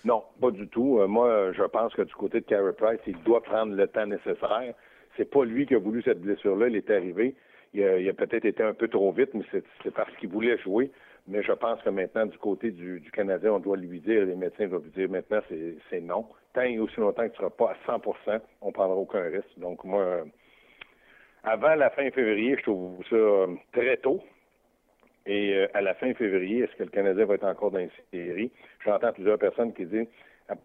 Non, pas du tout. Euh, moi, je pense que du côté de Carey Price, il doit prendre le temps nécessaire. C'est pas lui qui a voulu cette blessure-là. Il est arrivé. Il a, peut-être été un peu trop vite, mais c'est parce qu'il voulait jouer. Mais je pense que maintenant, du côté du, du Canadien, on doit lui dire, les médecins doivent lui dire maintenant, c'est non tant et aussi longtemps que tu ne seras pas à 100% on ne prendra aucun risque. Donc, moi, euh, avant la fin février, je trouve ça euh, très tôt. Et euh, à la fin février, est-ce que le Canadien va être encore dans une série? J'entends plusieurs personnes qui disent à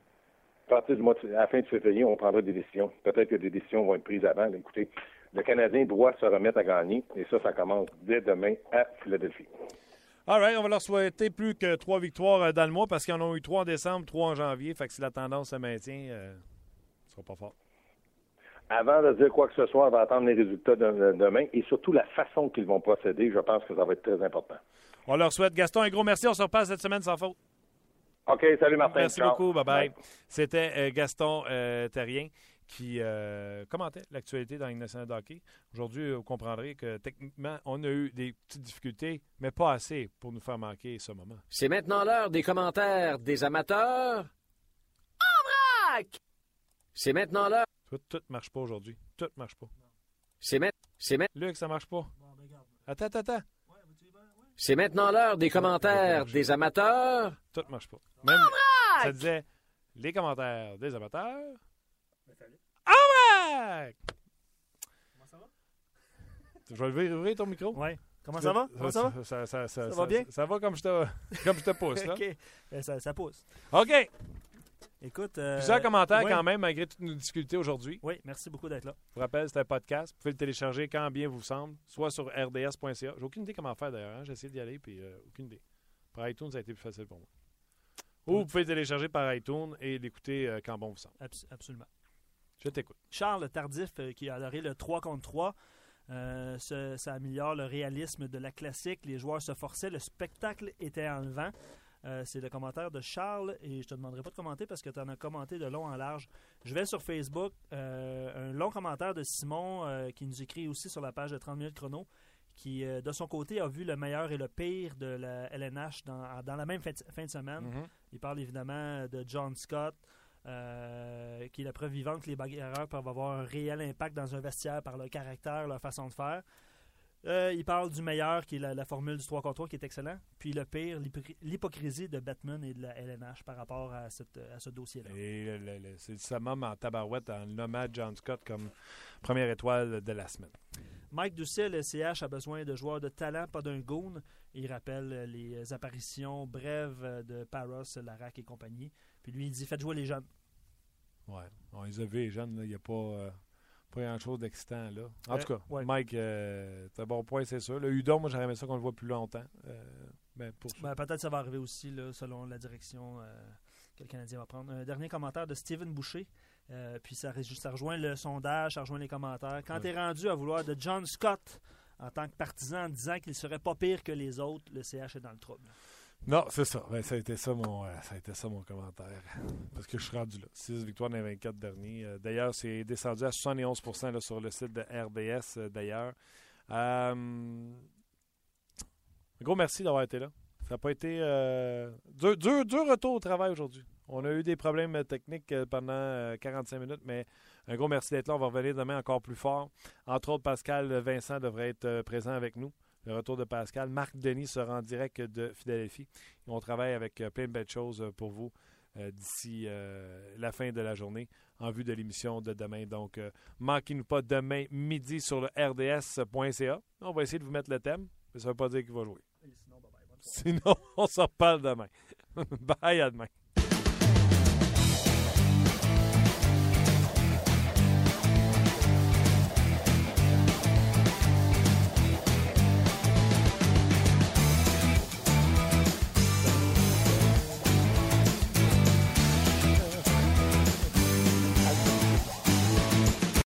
partir du mois de, à la fin de février, on prendra des décisions. Peut-être que des décisions vont être prises avant. écoutez, le Canadien doit se remettre à gagner. Et ça, ça commence dès demain à Philadelphie. All right, on va leur souhaiter plus que trois victoires euh, dans le mois parce qu'ils en ont eu trois en décembre, trois en janvier. Fait que si la tendance se maintient, euh, ce sera pas fort. Avant de dire quoi que ce soit, on va attendre les résultats de, demain et surtout la façon qu'ils vont procéder. Je pense que ça va être très important. On leur souhaite, Gaston, un gros merci. On se repasse cette semaine sans faute. OK, salut Martin. Merci beaucoup. Bye-bye. C'était euh, Gaston Terrien qui euh, commentait l'actualité dans une nationale de Aujourd'hui, vous comprendrez que techniquement, on a eu des petites difficultés, mais pas assez pour nous faire manquer ce moment. C'est maintenant l'heure des commentaires des amateurs. En vrac! C'est maintenant l'heure. Tout, tout marche pas aujourd'hui. Tout marche pas. C'est maintenant. C'est Luc, ça marche pas. Attends, attends, attends. C'est maintenant l'heure des commentaires des amateurs. Tout marche pas. Même, ça disait les commentaires des amateurs. Comment ça va? Je vais ouvrir ton micro. Oui. Comment ça va? Comment ça, va? Ça, ça, ça, va bien? Ça va comme je te, comme je te pousse. Là. OK. Ben, ça, pousse. OK. Écoute. Euh, Plusieurs commentaires quand même, malgré toutes nos difficultés aujourd'hui. Oui, merci beaucoup d'être là. Je vous rappelle, c'est un podcast. Vous pouvez le télécharger quand bien vous semble, soit sur rds.ca. J'ai aucune idée comment faire d'ailleurs. Hein. J'ai essayé d'y aller, puis euh, aucune idée. Par iTunes, ça a été plus facile pour moi. Ou vous pouvez le télécharger par iTunes et l'écouter euh, quand bon vous semble. absolument. Je t'écoute. Charles Tardif, qui a adoré le 3 contre 3. ça améliore le réalisme de la classique. Les joueurs se forçaient. Le spectacle était enlevant. Euh, c'est le commentaire de Charles et je te demanderai pas de commenter parce que tu en as commenté de long en large. Je vais sur Facebook, euh, un long commentaire de Simon euh, qui nous écrit aussi sur la page de 30 minutes chrono qui, de son côté, a vu le meilleur et le pire de la LNH dans, la même fin de, semaine. Mm-hmm. Il parle évidemment de John Scott, qui est la preuve vivante que les bagarreurs peuvent avoir un réel impact dans un vestiaire par leur caractère, leur façon de faire. Euh, il parle du meilleur, qui est la, formule du 3 contre 3, qui est excellent. Puis le pire, l'hypocrisie de Batman et de la LNH par rapport à, ce dossier-là. Et c'est le summum en tabarouette en nommant John Scott comme première étoile de la semaine. Mike Doucet, le CH, a besoin de joueurs de talent, pas d'un goon. Il rappelle les apparitions brèves de Paros, Larac et compagnie. Puis lui, il dit Faites jouer les jeunes. Ouais, on les a vus, les jeunes. Il n'y a pas. Euh, pas grand-chose d'excitant là. En tout cas, Mike, euh, c'est un bon point, c'est sûr. Le Udon, moi, j'aurais aimé ça qu'on le voit plus longtemps. Euh, ben, ben, peut-être que ça va arriver aussi, là, selon la direction euh, que le Canadien va prendre. Un dernier commentaire de Steven Boucher. puis ça, ça, rejoint le sondage, ça rejoint les commentaires. Quand tu es rendu à vouloir de John Scott en tant que partisan en disant qu'il serait pas pire que les autres, le CH est dans le trouble. Non, c'est ça. Ben, ça, a été ça, mon, euh, ça ça mon commentaire. Parce que je suis rendu là. 6 victoires dans les 24 derniers. Euh, d'ailleurs, c'est descendu à 71 là, sur le site de RDS, euh, d'ailleurs. un gros merci d'avoir été là. Ça n'a pas été. dur, dur, dur, retour au travail aujourd'hui. On a eu des problèmes techniques pendant 45 minutes, mais un gros merci d'être là. On va revenir demain encore plus fort. Entre autres, Pascal Vincent devrait être présent avec nous le retour de Pascal. Marc Denis sera en direct de Philadelphie. On travaille avec euh, plein de belles choses euh, pour vous euh, d'ici la fin de la journée en vue de l'émission de demain. Donc, manquez-nous pas demain midi sur le rds.ca. On va essayer de vous mettre le thème, mais ça ne veut pas dire qu'il va jouer. Sinon, on s'en parle demain. bye, à demain.